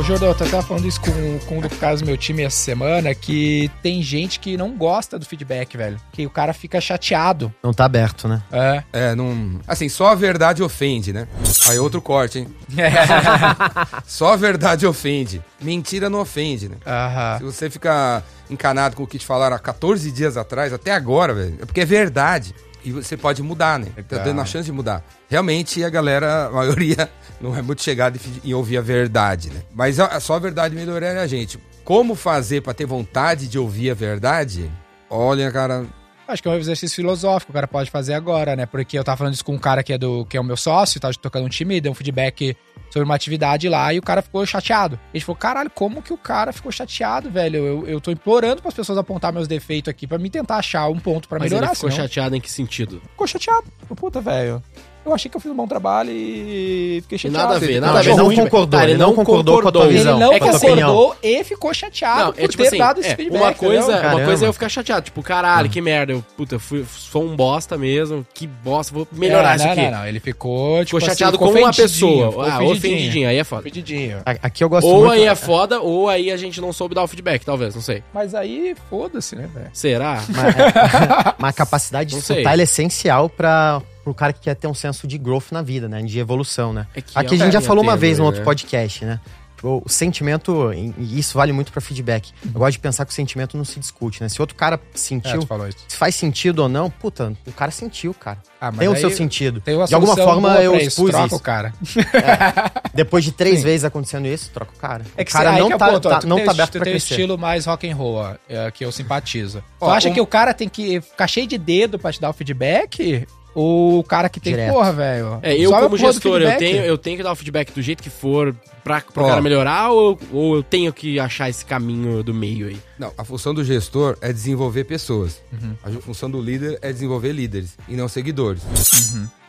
Ô, Jordão, eu tava falando isso com, com um do caso do meu time essa semana, que tem gente que não gosta do feedback, velho. Que o cara fica chateado. Não tá aberto, né? É. É, não. Assim, só a verdade ofende, né? Aí outro corte, hein? Só a verdade ofende. Mentira não ofende, né? Aham. Se você fica encanado com o que te falaram há 14 dias atrás, até agora, velho, é porque é verdade. E você pode mudar, né? Tá Legal. dando a chance de mudar. Realmente, a galera, a maioria, não é muito chegada em ouvir a verdade, né? Mas a- só a verdade melhoraria a gente. Como fazer pra ter vontade de ouvir a verdade? Olha, cara, Acho que é um exercício filosófico que o cara pode fazer agora, né? Porque eu tava falando isso com um cara que é, do, que é o meu sócio, tava tocando um time, deu um feedback sobre uma atividade lá e o cara ficou chateado. A gente falou, caralho, como que o cara ficou chateado, velho? Eu, eu tô implorando pras pessoas apontar meus defeitos aqui pra me tentar achar um ponto pra Mas melhorar. ele ficou senão- chateado em que sentido? ficou chateado. Puta, velho. Eu achei que eu fiz um bom trabalho e fiquei chateado. nada a ver, Não, nada a ver. ele não ruim, concordou, ele não concordou com a tua visão. Ele não com concordou e ficou chateado Não, por é tipo ter assim, dado esse é, feedback. uma coisa, entendeu? uma coisa é eu ficar chateado, tipo, caralho, que merda, eu, puta, fui, sou um bosta mesmo, que bosta, vou melhorar É, isso não, aqui. Não, não, ele ficou, tipo Ficou chateado assim, com ficou uma ofendidinho, pessoa, ah, ofendidinho, aí é foda. Ofendidinho. Aqui eu gosto Ou muito... aí é foda, ou aí a gente não soube dar o feedback, talvez, não sei. Mas aí, foda-se, né, velho? Será? Mas, mas a capacidade de escutar é essencial para o cara que quer ter um senso de growth na vida, né? De evolução, né? É Aqui a é gente já falou uma vez no né? outro podcast, né? O sentimento, e isso vale muito para feedback. Eu gosto de pensar que o sentimento não se discute, né? Se outro cara É, sentiu, isso. se faz sentido ou não, puta, o cara sentiu, cara. Ah, Tem o seu sentido. De alguma forma eu pra isso, expus troca isso. o cara. Depois de três Sim. vezes acontecendo isso, troca o cara. É o que cara aí não que é o tá, ponto, tá- não tem, tá aberto pra tem o crescer. estilo mais rock and roll, ó, é, que eu simpatizo. Ó, tu acha um- que o cara tem que ficar cheio de dedo pra te dar o feedback? Ou o cara que tem, Direto. porra, velho. É, eu como gestor, eu tenho, eu tenho que dar o feedback do jeito que for pra, pro Ó. cara melhorar ou, ou eu tenho que achar esse caminho do meio aí? Não, a função do gestor é desenvolver pessoas. Uhum. A função do líder é desenvolver líderes e não seguidores.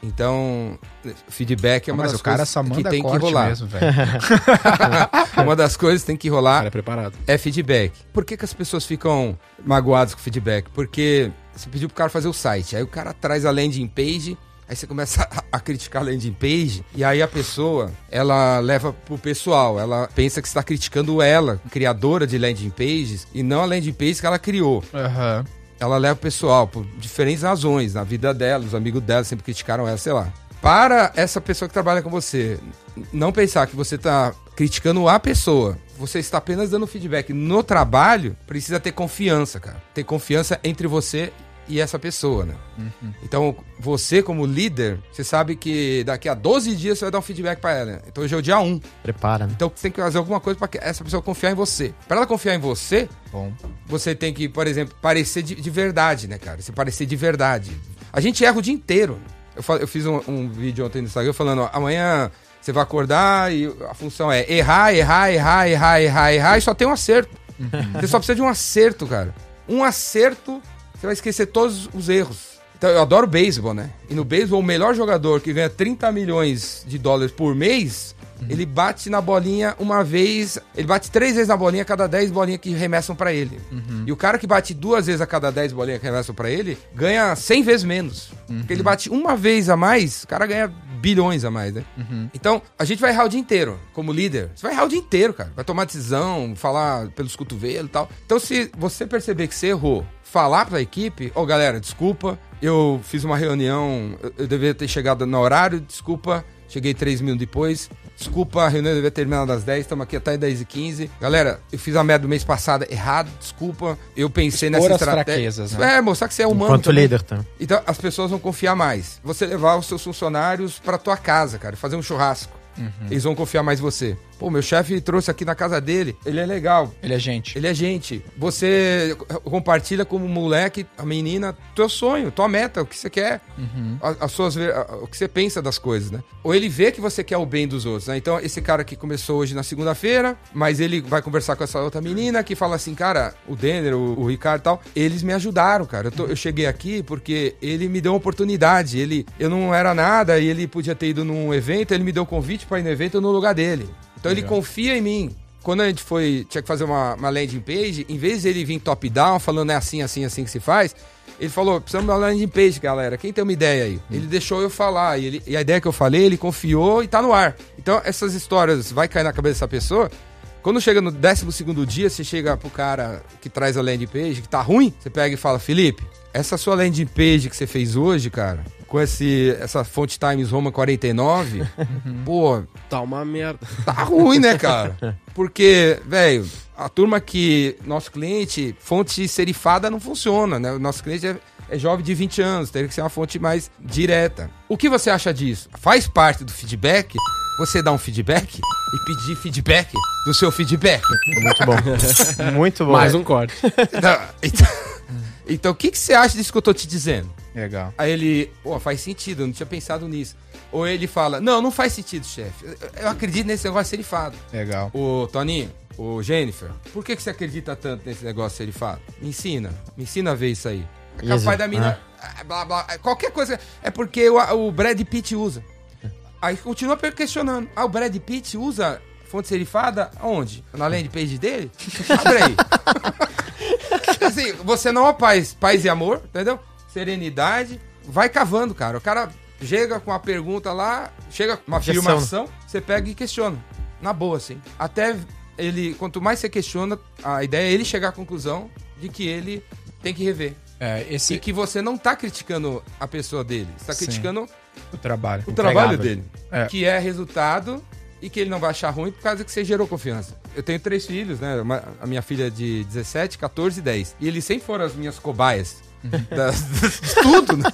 Então, feedback é uma Mas das o cara coisas só que manda tem que rolar. mesmo, velho. uma das coisas que tem que O rolar cara é preparado. é feedback. Por que, que as pessoas ficam magoadas com feedback? Porque você pediu pro cara fazer o site, aí o cara traz a landing page, aí você começa a, a criticar a landing page, e aí a pessoa, ela leva pro pessoal, ela pensa que está criticando ela, criadora de landing pages, e não a landing page que ela criou. Aham. Ela leva o pessoal por diferentes razões, na vida dela, os amigos dela sempre criticaram ela, sei lá. Para essa pessoa que trabalha com você, não pensar que você está criticando a pessoa, você está apenas dando feedback no trabalho, precisa ter confiança, cara. Ter confiança entre você e essa pessoa, né? Então, você como líder, você sabe que daqui a 12 dias você vai dar um feedback para ela. né? Então hoje é o dia 1. Prepara, né? Então você tem que fazer alguma coisa para que essa pessoa confiar em você. Para ela confiar em você, Bom. você tem que, por exemplo, parecer de, de verdade, né, cara? Você parecer de verdade. A gente erra o dia inteiro. Eu fiz um, um vídeo ontem no Instagram falando, ó, amanhã você vai acordar e a função é errar, errar, errar, errar, errar, errar e só tem um acerto. Você só precisa de um acerto, cara. Um acerto, você vai esquecer todos os erros. Então, eu adoro beisebol, né? E no beisebol, o melhor jogador que ganha 30 milhões de dólares por mês, ele bate na bolinha uma vez, ele bate três vezes na bolinha a cada 10 bolinhas que remessam pra ele. E o cara que bate duas vezes a cada 10 bolinhas que remessam pra ele, ganha 100 vezes menos. Porque ele bate uma vez a mais, o cara ganha bilhões a mais, né? Então, a gente vai errar o dia inteiro, como líder. Você vai errar o dia inteiro, cara. Vai tomar decisão, falar pelos cotovelos e tal. Então, se você perceber que você errou, falar pra equipe, ô galera, desculpa, eu fiz uma reunião, eu, eu deveria ter chegado no horário, desculpa, cheguei três minutos depois. Desculpa, a reunião devia ter terminado às 10, estamos aqui até 10 e 15 Galera, eu fiz a meta do mês passado errado, desculpa. Eu pensei Expor nessa as fraquezas, né? É, mostrar que você é humano. Enquanto também. líder, tá? Então as pessoas vão confiar mais. Você levar os seus funcionários pra tua casa, cara, fazer um churrasco. Eles vão confiar mais em você. Pô, meu chefe trouxe aqui na casa dele, ele é legal. Ele é gente. Ele é gente. Você compartilha como moleque, a menina, teu sonho, tua meta, o que você quer. A- As suas, a- o que você pensa das coisas, né? Ou ele vê que você quer o bem dos outros, né? Então, esse cara que começou hoje na segunda-feira, mas ele vai conversar com essa outra menina que fala assim, cara, o Denner, o, o Ricardo e tal, eles me ajudaram, cara. Eu, tô- eu cheguei aqui porque ele me deu uma oportunidade. Ele, eu não era nada e ele podia ter ido num evento, ele me deu um convite para ir no evento no lugar dele. Então ele confia em mim. Quando a gente foi, tinha que fazer uma, uma landing page, em vez de ele vir top-down, falando é assim, assim, assim que se faz, ele falou, precisamos de uma landing page, galera. Quem tem uma ideia aí? Ele deixou eu falar, e, ele- e a ideia que eu falei, ele confiou e tá no ar. Então, essas histórias vai cair na cabeça dessa pessoa. Quando chega no 12 segundo dia, você chega pro cara que traz a landing page, que tá ruim, você pega e fala, Felipe, essa sua landing page que você fez hoje, cara, com esse, essa fonte Times Roma 49, pô, Tá uma merda. tá ruim, né, cara? Porque, velho, a turma que. Nosso cliente, fonte serifada não funciona, né? O nosso cliente é, é jovem de 20 anos, teria que ser uma fonte mais direta. O que você acha disso? Faz parte do feedback? Você dar um feedback e pedir feedback do seu feedback. Muito bom. Muito bom. Mais um corte. Então, então, então, o que, que você acha disso que eu tô te dizendo? Legal. Aí ele, pô, faz sentido, eu não tinha pensado nisso. Ou ele fala, não, não faz sentido, chefe. Eu, acredito nesse negócio serifado. Legal. Ô, Toninho, ô, Jennifer, por que, que você acredita tanto nesse negócio serifado? Me ensina, me ensina a ver isso aí. É Isso, capaz da mina, ah, blá, blá, qualquer coisa, é porque o, o Brad Pitt usa. Aí continua questionando, ah, o Brad Pitt usa fonte serifada aonde? Na landing page dele? Abre aí. assim, você não é paz, paz e amor, entendeu? Serenidade, vai cavando, cara. O cara chega com uma pergunta lá, chega com uma Objeção. afirmação, você pega e questiona. Na boa, assim. Até ele, quanto mais você questiona, a ideia é ele chegar à conclusão de que ele tem que rever. É, esse E que você não tá criticando a pessoa dele, você tá Sim. criticando o trabalho. o trabalho dele. É. Que é resultado e que ele não vai achar ruim por causa que você gerou confiança. Eu tenho três filhos, né? Uma- a minha filha é de 17, 14 e 10. E eles sempre foram as minhas cobaias. das- de tudo, né?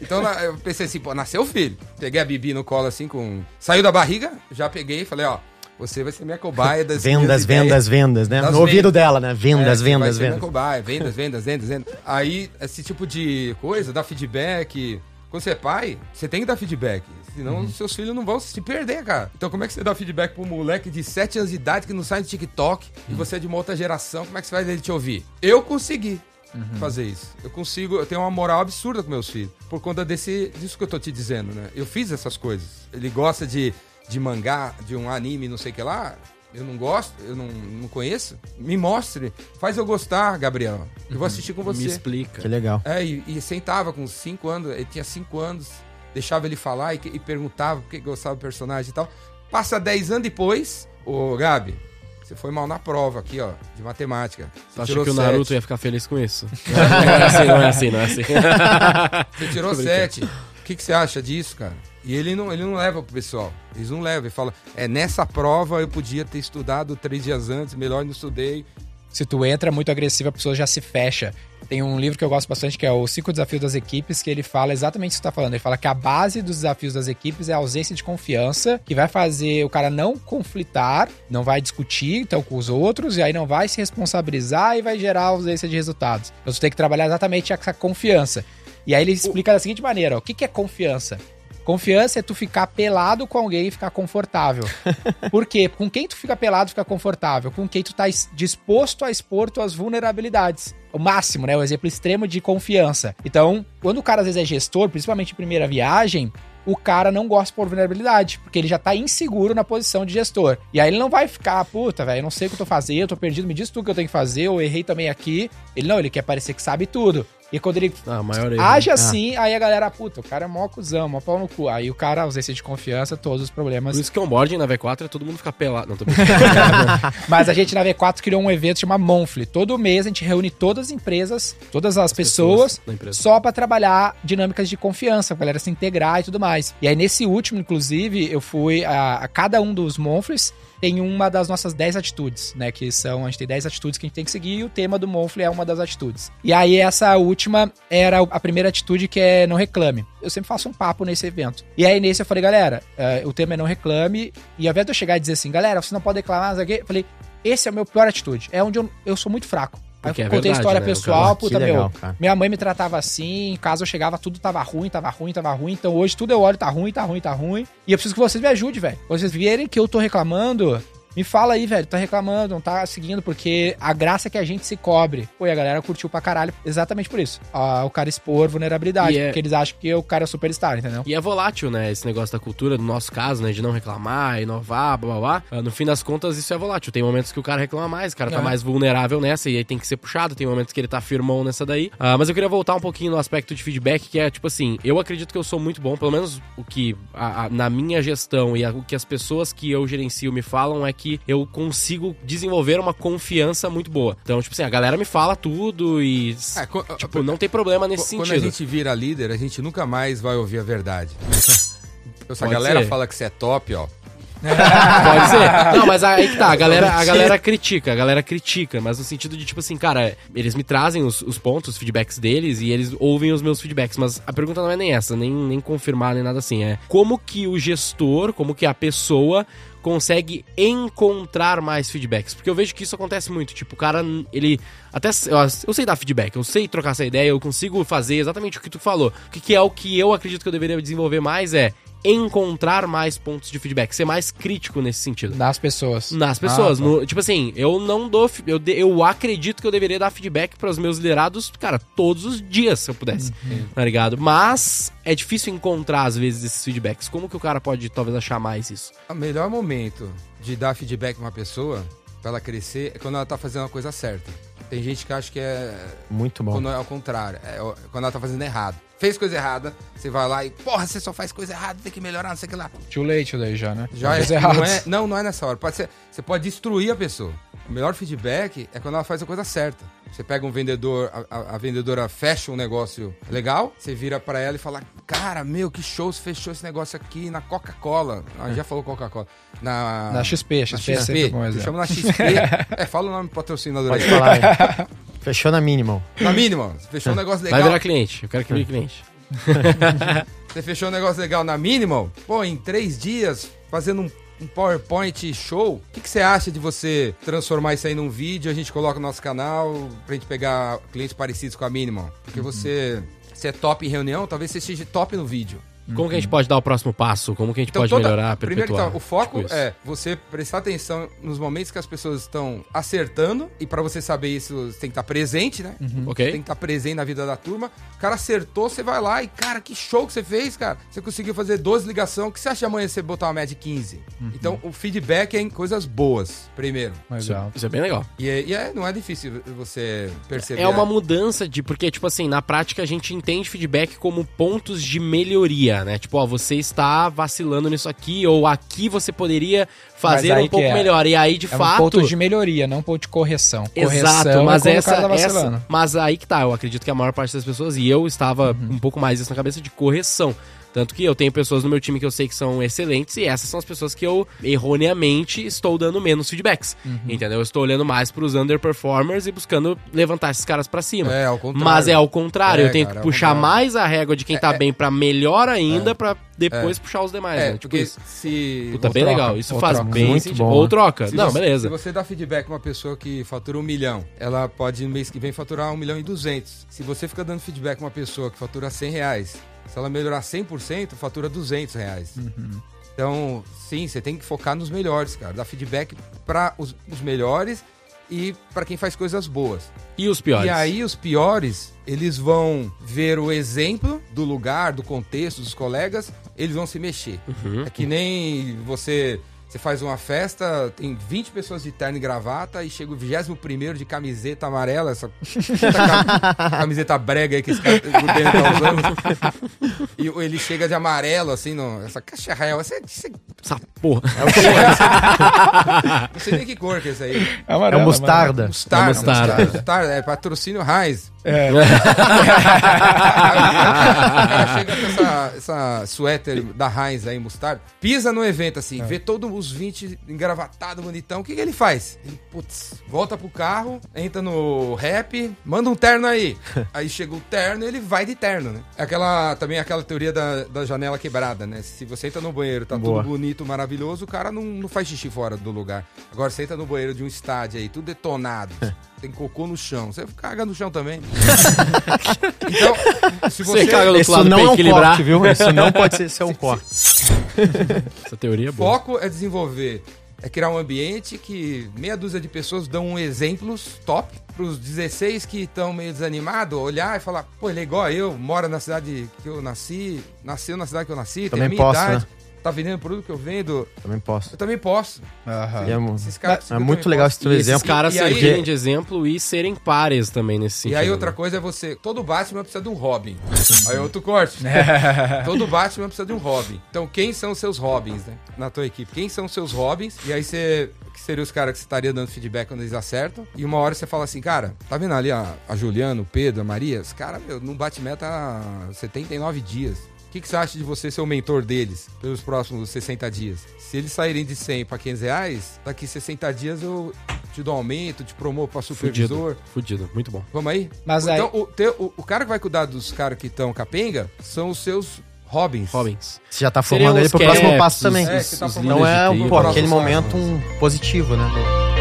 Então eu pensei assim, pô, nasceu o filho. Peguei a Bibi no colo assim com. Saiu da barriga, já peguei e falei, ó, você vai ser minha cobaia das Vendas, vendas, vendas, né? No ouvido vendas. dela, né? Vendas, É, vendas, ser minha vendas. cobaia, vendas, vendas, vendas, vendas. Aí, esse tipo de coisa, dar feedback, Quando você é pai, você tem que dar feedback. Senão seus filhos não vão se perder, cara. Então como é que você dá feedback pro moleque de 7 anos de idade que não sai do TikTok e você é de uma outra geração? Como é que você vai ele te ouvir? Eu consegui fazer isso. Eu consigo, eu tenho uma moral absurda com meus filhos. Por conta desse, disso que eu tô te dizendo, né? Eu fiz essas coisas. Ele gosta de, de mangá, de um anime, não sei o que lá. Eu não gosto, eu não, não conheço. Me mostre. Faz eu gostar, Gabriel. Eu vou assistir com você. Me explica. Que legal. É, e, e sentava com 5 anos, ele tinha 5 anos, deixava ele falar e, e perguntava por que gostava do personagem e tal. Passa 10 anos depois, ô Gabi, você foi mal na prova aqui, ó, de matemática. Você acha tirou que o sete. Naruto ia ficar feliz com isso? não é assim, não é assim, não é assim. Você tirou 7. O que, que você acha disso, cara? E ele não, ele não leva pro pessoal. Eles não levam. Ele fala, é nessa prova eu podia ter estudado três dias antes, melhor não estudei. Se tu entra muito agressivo, a pessoa já se fecha. Tem um livro que eu gosto bastante que é o Cinco Desafios das Equipes, que ele fala exatamente isso que tu tá falando. Ele fala que a base dos desafios das equipes é a ausência de confiança, que vai fazer o cara não conflitar, não vai discutir então com os outros, e aí não vai se responsabilizar e vai gerar ausência de resultados. Então tu tem que trabalhar exatamente essa confiança. E aí ele explica da seguinte maneira: ó, o que, que é confiança? Confiança é tu ficar pelado com alguém e ficar confortável. Por quê? Com quem tu fica pelado fica confortável? Com quem tu tá disposto a expor tuas vulnerabilidades. O máximo, né? O exemplo extremo de confiança. Então, quando o cara às vezes é gestor, principalmente em primeira viagem, o cara não gosta por vulnerabilidade, porque ele já tá inseguro na posição de gestor. E aí ele não vai ficar, puta, velho, eu não sei o que eu tô fazendo, eu tô perdido, me diz tu o que eu tenho que fazer, eu errei também aqui. Ele não, ele quer parecer que sabe tudo. E quando ele Ah, maior age assim, aí a galera, puta, o cara é mó cuzão, mó pau no cu. Aí o cara, ausência de confiança, todos os problemas. Por isso que onboarding na V4 é todo mundo ficar pelado. Não, tô. Mas a gente na V4 criou um evento chamado Monthly. Todo mês a gente reúne todas as empresas, todas as, pessoas, pessoas empresa. só pra trabalhar dinâmicas de confiança, pra galera se integrar e tudo mais. E aí nesse último, inclusive, eu fui a, a cada um dos Monthlies tem uma das nossas 10 atitudes, né? Que são, a gente tem 10 atitudes que a gente tem que seguir e o tema do Monthly é uma das atitudes. E aí essa última era a primeira atitude que é não reclame. Eu sempre faço um papo nesse evento. E aí nesse eu falei, galera, eh, o tema é não reclame. E ao invés de eu chegar e dizer assim, galera, você não pode reclamar, não eu falei, esse é o meu pior atitude. É onde eu, eu sou muito fraco. Aí Porque eu é contei a verdade, história né, pessoal, puta, legal, meu. cara. Minha mãe me tratava assim, em casa eu chegava, tudo tava ruim, tava ruim, tava ruim. Então hoje tudo eu olho, tá ruim, tá ruim, tá ruim. E eu preciso que vocês me ajudem, velho. Vocês virem que eu tô reclamando, me fala aí, velho, tá reclamando, não tá seguindo, porque a graça é que a gente se cobre. Pô, e a galera curtiu pra caralho exatamente por isso. Ah, o cara expor vulnerabilidade, E é- porque eles acham que o cara é superstar, entendeu? E é volátil, né? Esse negócio da cultura, no nosso caso, né? De não reclamar, inovar, blá blá blá. Ah, No fim das contas, isso é volátil. Tem momentos que o cara reclama mais, o cara tá É. mais vulnerável nessa e aí tem que ser puxado. Tem momentos que ele tá firmão nessa daí. Ah, mas eu queria voltar um pouquinho no aspecto de feedback, que é tipo assim: eu acredito que eu sou muito bom, pelo menos o que a- a- na minha gestão e a- o que as pessoas que eu gerencio me falam é que eu consigo desenvolver uma confiança muito boa. Então, tipo assim, a galera me fala tudo e. É, tipo, não tem problema nesse Quando sentido. a gente vira líder, a gente nunca mais vai ouvir a verdade. Se a galera ser. fala que você é top, ó. Pode ser. Não, mas aí que tá, a galera, a galera critica, a galera critica, mas no sentido de, tipo assim, cara, eles me trazem os, os pontos, os feedbacks deles e eles ouvem os meus feedbacks, mas a pergunta não é nem essa, nem, nem confirmar, nem nada assim, é como que o gestor, como que a pessoa consegue encontrar mais feedbacks, porque eu vejo que isso acontece muito, tipo, o cara, ele, até, eu, sei dar feedback, eu sei trocar essa ideia, eu consigo fazer exatamente o que tu falou, o que, que é o que eu acredito que eu deveria desenvolver mais é encontrar mais pontos de feedback, ser mais crítico nesse sentido. Das pessoas. Nas pessoas. Ah, no- tipo assim, eu não dou. Eu, de- eu acredito que eu deveria dar feedback para os meus liderados, cara, todos os dias, se eu pudesse. Uhum. Tá ligado? Mas é difícil encontrar, às vezes, esses feedbacks. Como que o cara pode, talvez, achar mais isso? O melhor momento de dar feedback pra uma pessoa, pra ela crescer, é quando ela tá fazendo a coisa certa. Tem gente que acha que é Muito bom. quando é ao contrário. É quando ela tá fazendo errado. Fez coisa errada, você vai lá e, porra, você só faz coisa errada, tem que melhorar, não sei o que lá. Too late daí já, né? Já é, não, é, não, não é nessa hora. Pode ser, você pode destruir a pessoa. O melhor feedback é quando ela faz a coisa certa. Você pega um vendedor, a, a- a vendedora fecha um negócio legal, você vira pra ela e fala: Cara, meu, que show, você fechou esse negócio aqui na Coca-Cola. Ah, já falou Coca-Cola. Na, Na XP, na XP é sempre bom exemplo. Fechamos na XP. é, fala o nome do patrocinador Pode aí. falar aí. Fechou na minimal. Na mínima, você fechou um negócio Vai legal. virar cliente. Eu quero que vire cliente. Você fechou um negócio legal na Minimal? Pô, em três dias, fazendo um, um PowerPoint show. O que, que você acha de você transformar isso aí num vídeo? A gente coloca no nosso canal pra gente pegar clientes parecidos com a Minimal. Porque você. você é top em reunião, talvez você seja top no vídeo. Como que a gente pode dar o próximo passo? Como que a gente Então, pode toda- melhorar, Primeiro, perpetuar? então, o foco Tipo isso. é você prestar atenção nos momentos que as pessoas estão acertando. E pra você saber isso, você tem que estar presente, né? Ok. Tem que estar presente na vida da turma. O cara acertou, você vai lá e, cara, que show que você fez, cara. Você conseguiu fazer 12 ligações. O que você acha de amanhã você botar uma média de 15? Então, o feedback é em coisas boas, primeiro. Legal. Isso é bem legal. E, é, e é- não é difícil você perceber. É uma mudança de. Porque, tipo assim, na prática a gente entende feedback como pontos de melhoria, né? Tipo, ó, você está vacilando nisso aqui, ou aqui você poderia fazer um pouco é. melhor. E aí, de É um fato. ponto de melhoria, não um ponto de correção. Exato, correção mas é essa, tá essa. Mas aí que tá, eu acredito que a maior parte das pessoas, e eu estava um pouco mais isso na cabeça de correção. Tanto que eu tenho pessoas no meu time que eu sei que são excelentes e essas são as pessoas que eu erroneamente estou dando menos feedbacks. Entendeu? Eu estou olhando mais pros underperformers e buscando levantar esses caras pra cima. É, ao contrário. Mas é ao contrário, É, eu tenho cara, que é puxar mais a régua de quem tá bem pra melhor ainda, pra depois puxar os demais, É, né? Tipo porque isso. se. Puta, bem troca, legal. Isso faz troca. bem sentido. bom, Ou troca. Se Não, você, beleza. Se você dá feedback pra uma pessoa que fatura um milhão, ela pode no mês que vem faturar um milhão e duzentos. Se você fica dando feedback pra uma pessoa que fatura 100 reais, se ela melhorar 100%, fatura 200 reais. Então, sim, você tem que focar nos melhores, cara. Dar feedback para os, os melhores e para quem faz coisas boas. E os piores? E aí os piores, eles vão ver o exemplo do lugar, do contexto, dos colegas, eles vão se mexer. Uhum. É que nem você, você faz uma festa, tem 20 pessoas de terno e gravata e chega o 21 de camiseta amarela, essa cam- camiseta brega aí que esse cara o tá usando. E ele chega de amarelo, assim, no, essa caixa real, essa, essa, Essa porra. não sei nem que cor que é essa aí. É amarelo, mostarda. Mostarda, É mostarda. mostarda, é patrocínio Heinz. É. o cara chega com essa, essa suéter da Heinz aí, mostarda, pisa no evento assim, vê todos os 20 engravatados, bonitão. O que, que ele faz? Ele, putz, volta pro carro, entra no rap, manda um terno aí. Aí chega o terno ele vai de terno, né? É Aquela, também aquela teoria da, da janela quebrada, né? Se você entra no banheiro, tá Boa. tudo bonito, maravilhoso, o cara não, não faz xixi fora do lugar. Agora você entra no banheiro de um estádio aí, tudo detonado. Tem cocô no chão. Você caga no chão também. então, se você, Você caga do outro lado não pra é um equilibrar. corte, viu? Isso não pode ser, ser um corte. Essa teoria é boa. foco é desenvolver, é criar um ambiente que meia dúzia de pessoas dão exemplos top pros 16 que estão meio desanimados, olhar e falar, pô, ele é igual a eu, mora na cidade que eu nasci, nasceu na cidade que eu nasci, tem Também a minha posso, idade, né? Tá vendendo o produto que eu vendo, Também posso. eu também posso. Aham. E é, Esses caras é conseguiram muito legal posso. esse teu E esses exemplo. caras E servirem de exemplo e serem pares também nesse E sentido. aí outra né? coisa é você. Todo Batman precisa de um Robin. aí outro corte. todo Batman precisa de um Robin. Então quem são os seus Robins, né? Na tua equipe. Quem são os seus Robins? E aí você. Que seriam os caras que você estaria dando feedback quando eles acertam. E uma hora você fala assim, cara, tá vendo ali a, a Juliana, o Pedro, a Maria? Os caras, meu, não bate meta há 79 dias. O que, que você acha de você ser o mentor deles pelos próximos 60 dias? Se eles saírem de 100 para 500 reais, daqui 60 dias eu te dou um aumento, te promovo para supervisor. Fudido. Fudido. Muito bom. Vamos aí? Mas aí- então, o, teu- o, o cara que vai cuidar dos caras que estão capenga são os seus Robins. Robins. Você já tá Seriam formando ele os pro próximo caps, passo também. É, tá Não é, pô, aquele momento um positivo, né?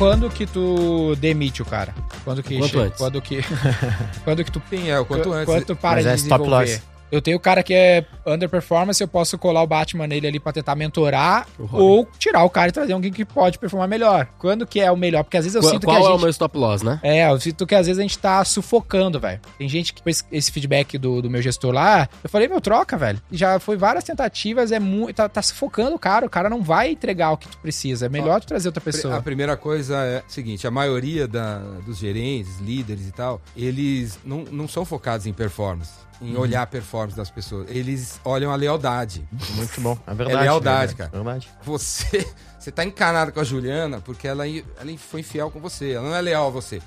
Quando que tu demite o cara? Quando que Quanto che-. Quando que quando que tu Sim, é, o quanto antes. Quando tu para Mas de é stop desenvolver? loss. Eu tenho o cara que é underperformance, eu posso colar o Batman nele ali pra tentar mentorar ou tirar o cara e trazer alguém que pode performar melhor. Quando que é o melhor? Porque às vezes eu Qual, sinto qual que a é gente o meu stop loss, né? É, eu sinto que às vezes a gente tá sufocando, velho. Tem gente que, com esse, feedback do, do meu gestor lá, eu falei, meu, troca, velho. Já foi várias tentativas, é muito. Tá, tá sufocando o cara, o cara não vai entregar o que tu precisa. É melhor tu trazer outra A pessoa. primeira coisa é o seguinte: a maioria da- dos gerentes, líderes e tal, eles não, não são focados em performance, em Uhum. olhar a performance das pessoas. Eles olham a lealdade. Muito bom. É verdade. É lealdade, verdade, cara. Verdade. Você, você tá encanado com a Juliana porque ela, ela foi infiel com você. Ela não é leal a você.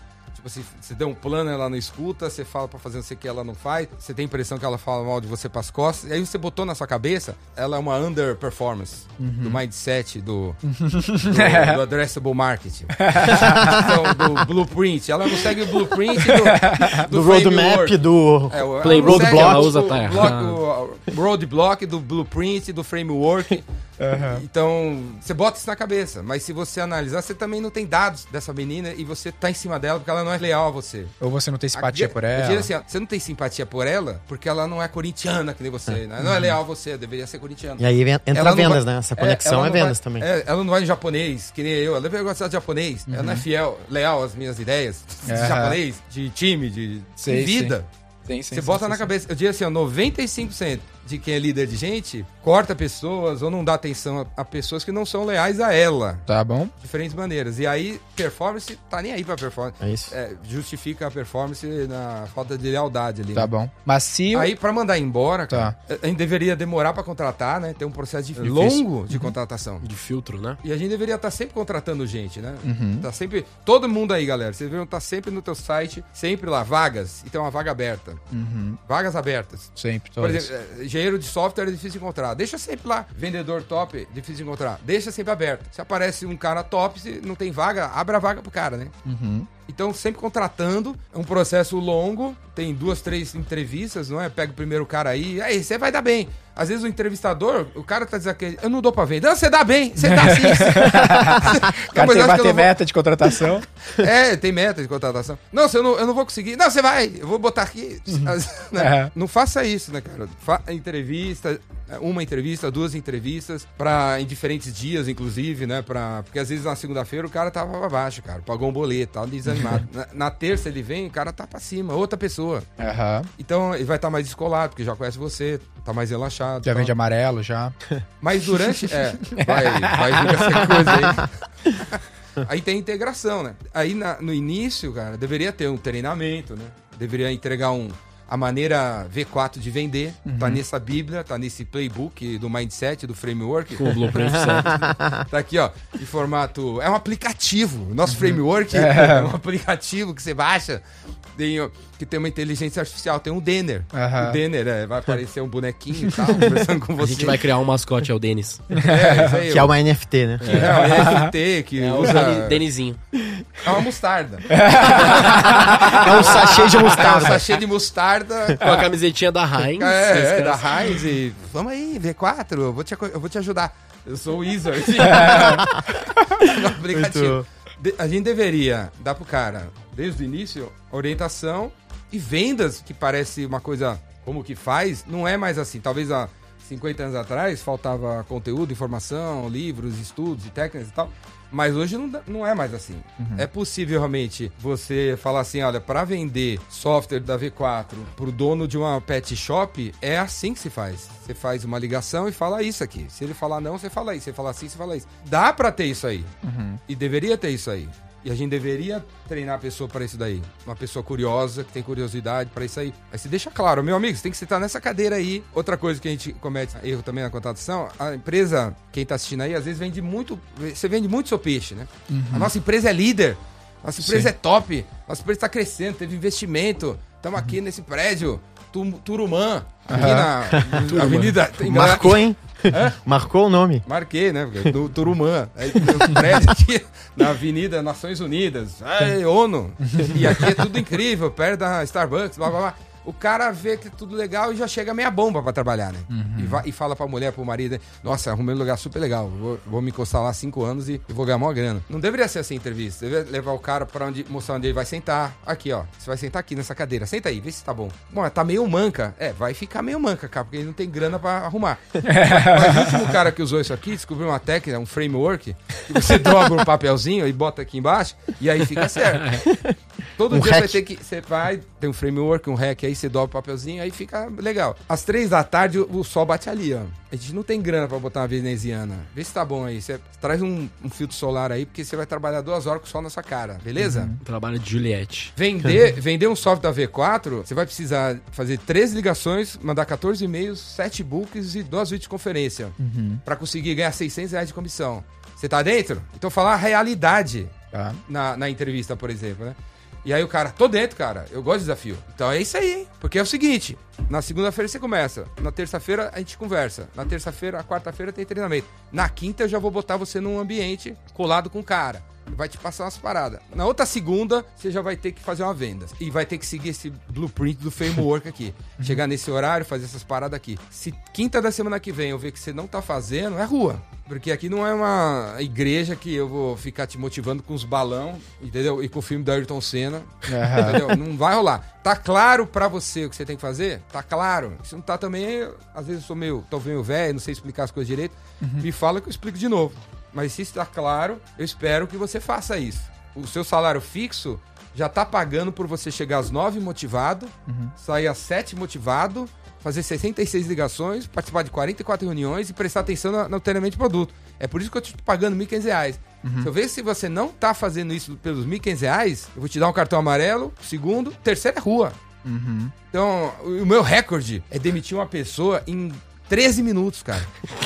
Tipo assim, você deu um plano, ela não escuta, você fala pra fazer não sei o que, ela não faz, você tem a impressão que ela fala mal de você pras costas, e aí você botou na sua cabeça, ela é uma underperformance do mindset, do, do, do addressable marketing. então, do blueprint. Ela não segue o blueprint do, Do, roadmap, do É, ela usa tá errado. o roadblock do blueprint, do framework. Então, você bota isso na cabeça. Mas se você analisar, você também não tem dados dessa menina e você tá em cima dela porque ela não é leal a você. Ou você não tem simpatia Aqui- por eu ela. diria assim, ó, você não tem simpatia por ela porque ela não é corintiana que nem você. né? Não é leal a você, deveria ser corintiana. E aí en- entra Ela vendas, vai- né? Essa é, conexão é, não vendas vai- também. é, ela não vai em japonês, que nem eu. Ela vai gostar de japonês. Ela não é fiel, leal às minhas ideias de japonês, de time, de, de Sei, vida. Sim, sim, Você sim, bota sim, na sim. cabeça, eu diria assim, ó, 95% de quem é líder de gente corta pessoas ou não dá atenção a, a pessoas que não são leais a ela. Tá bom? Diferentes maneiras. E aí, performance, tá nem aí pra performance. É isso. É, justifica a performance na falta de lealdade ali. Tá né? bom. Mas se. Aí, pra mandar embora, Tá. cara, a gente deveria demorar pra contratar, né? Ter um processo de- Difícil. longo de contratação. De filtro, né? E a gente deveria estar sempre contratando gente, né? Uhum. Tá sempre. Todo mundo aí, galera. Vocês deveriam estar sempre no teu site, sempre lá, vagas. E tem uma vaga aberta. Uhum. Vagas abertas. Sempre, Por exemplo, é, engenheiro de software é difícil encontrar. Deixa sempre lá. Vendedor top, difícil encontrar. Deixa sempre aberto. Se aparece um cara top, se não tem vaga, abre a vaga pro cara, né? Uhum. Então, sempre contratando. É um processo longo. Tem duas, três entrevistas, não é? Pega o primeiro cara aí. Aí, você vai dar bem. Às vezes o entrevistador, o cara tá dizendo que eu não dou pra vender. Não, você dá bem. Você dá sim. Cara tem Não, eu bater vou- meta de contratação. é, tem meta de contratação. Não, eu não, eu não vou conseguir. Não, você vai, eu vou botar aqui. As- né? É. Não faça isso, né, cara? Fa entrevista, uma entrevista, duas entrevistas, pra, em diferentes dias, inclusive, né? Pra, porque às vezes na segunda-feira o cara tava baixo, cara. Pagou um boleto, tava desanimado. na, na terça ele vem, o cara tá pra cima, outra pessoa. Aham. Então ele vai estar mais descolado, porque já conhece você, tá mais relaxado. Já tal. vende amarelo, já. Mas durante. É, vai, vai vir essa coisa aí. Aí tem integração, né? Aí na- no início, cara, deveria ter um treinamento, né? Deveria entregar um. A maneira V4 de vender, tá nessa Bíblia, tá nesse playbook do mindset, do framework. Com o blueprint certo. Tá aqui, ó, em formato. É um aplicativo. Nosso framework é. um aplicativo que você baixa, tem, que tem uma inteligência artificial, tem um Denner. Aham. O Denner é, vai aparecer um bonequinho e tal, conversando com A você. gente vai criar um mascote, é o Denis. É, isso aí, Que é uma NFT, né? É, o NFT que É o usa. Deni- Denizinho. É uma mostarda. É um sachê de É um mostarda. sachê de mostarda. Com a camisetinha da Heinz. É, é, da. Heinz e. Vamos aí, V4, eu vou te, eu vou te ajudar. Eu sou o Wizard. aplicativo. De- a gente deveria dar pro cara, desde o início, orientação e vendas, que parece uma coisa como que faz, não é mais assim. Talvez há 50 anos atrás faltava conteúdo, informação, livros, estudos e técnicas e tal. Mas hoje não, não é mais assim. É possível realmente você falar assim: olha, para vender software da V4 pro dono de uma pet shop, é assim que se faz. Você faz uma ligação e fala isso aqui. Se ele falar não, você fala isso. Se ele falar sim, você fala isso. Dá pra ter isso aí. E deveria ter isso aí. E a gente deveria treinar a pessoa para isso daí. Uma pessoa curiosa, que tem curiosidade para isso aí. Aí você deixa claro, meu amigo, você tem que sentar nessa cadeira aí. Outra coisa que a gente comete erro também na contratação, a empresa, quem tá assistindo aí, às vezes vende muito. Você vende muito seu peixe, né? A nossa empresa é líder. Nossa empresa Sim. é top. Nossa empresa está crescendo, teve investimento. Estamos aqui nesse prédio. Tu- Turumã. Aqui na Avenida. tem- Marcou, hein? Marcou o nome. Marquei, né? Do Turumã. Aí prédio aqui na Avenida Nações Unidas. Aí, ONU. E aqui é tudo incrível, perto da Starbucks, blá blá blá. O cara vê que é tudo legal e já chega meia bomba pra trabalhar, né? E, vai- e fala pra mulher, pro marido, né? nossa, arrumei um lugar super legal, vou, vou me encostar lá cinco anos e, e vou ganhar maior grana. Não deveria ser assim a entrevista. Deveria levar o cara pra onde, mostrar onde ele vai sentar. Aqui, ó. Você vai sentar aqui nessa cadeira. Senta aí, vê se tá bom. Bom, tá meio manca. É, vai ficar meio manca, cara, porque ele não tem grana pra arrumar. Mas o último cara que usou isso aqui descobriu uma técnica, um framework, que você dobra um papelzinho e bota aqui embaixo, e aí fica certo. Todo Um dia você vai hack. ter que. Você vai, tem um framework, um hack aí, você dobra o papelzinho, aí fica legal. Às três da tarde o, sol bate ali, ó. A gente não tem grana pra botar uma veneziana. Vê se tá bom aí. Você traz um, um filtro solar aí, porque você vai trabalhar duas horas com o sol na sua cara, beleza? Trabalho de Juliette. Vender, vender um software da V4, você vai precisar fazer três ligações, mandar 14 e-mails, 7 books e duas videoconferência pra conseguir ganhar 600 reais de comissão. Você tá dentro? Então falar a realidade Tá. na, na entrevista, por exemplo, né? E aí o cara, tô dentro, cara. Eu gosto de desafio. Então é isso aí? Porque é o seguinte: na segunda-feira você começa. Na terça-feira a gente conversa. Na terça-feira, a quarta-feira tem treinamento. Na quinta eu já vou botar você num ambiente colado com o cara. Vai te passar umas paradas. Na outra segunda, você já vai ter que fazer uma venda. E vai ter que seguir esse blueprint do framework aqui. Chegar nesse horário, fazer essas paradas aqui. Se quinta da semana que vem eu ver que você não tá fazendo, é rua. Porque aqui não é uma igreja que eu vou ficar te motivando com os balão, entendeu? E com o filme do Ayrton Senna. Entendeu? Não vai rolar. Tá claro pra você o que você tem que fazer? Tá claro. Se não tá também, às vezes eu sou meio, tô meio velho, não sei explicar as coisas direito. Me fala que eu explico de novo. Mas se está claro, eu espero que você faça isso. O seu salário fixo já tá pagando por você chegar às 9 motivado, sair às 7 motivado, fazer 66 ligações, participar de 44 reuniões e prestar atenção no, no treinamento de produto. É por isso que eu tô pagando 1.500 reais. Se eu ver se você não tá fazendo isso pelos 1.500 reais, eu vou te dar um cartão amarelo, segundo, terceiro é rua. Então, o meu recorde é demitir uma pessoa em 13 minutos, cara.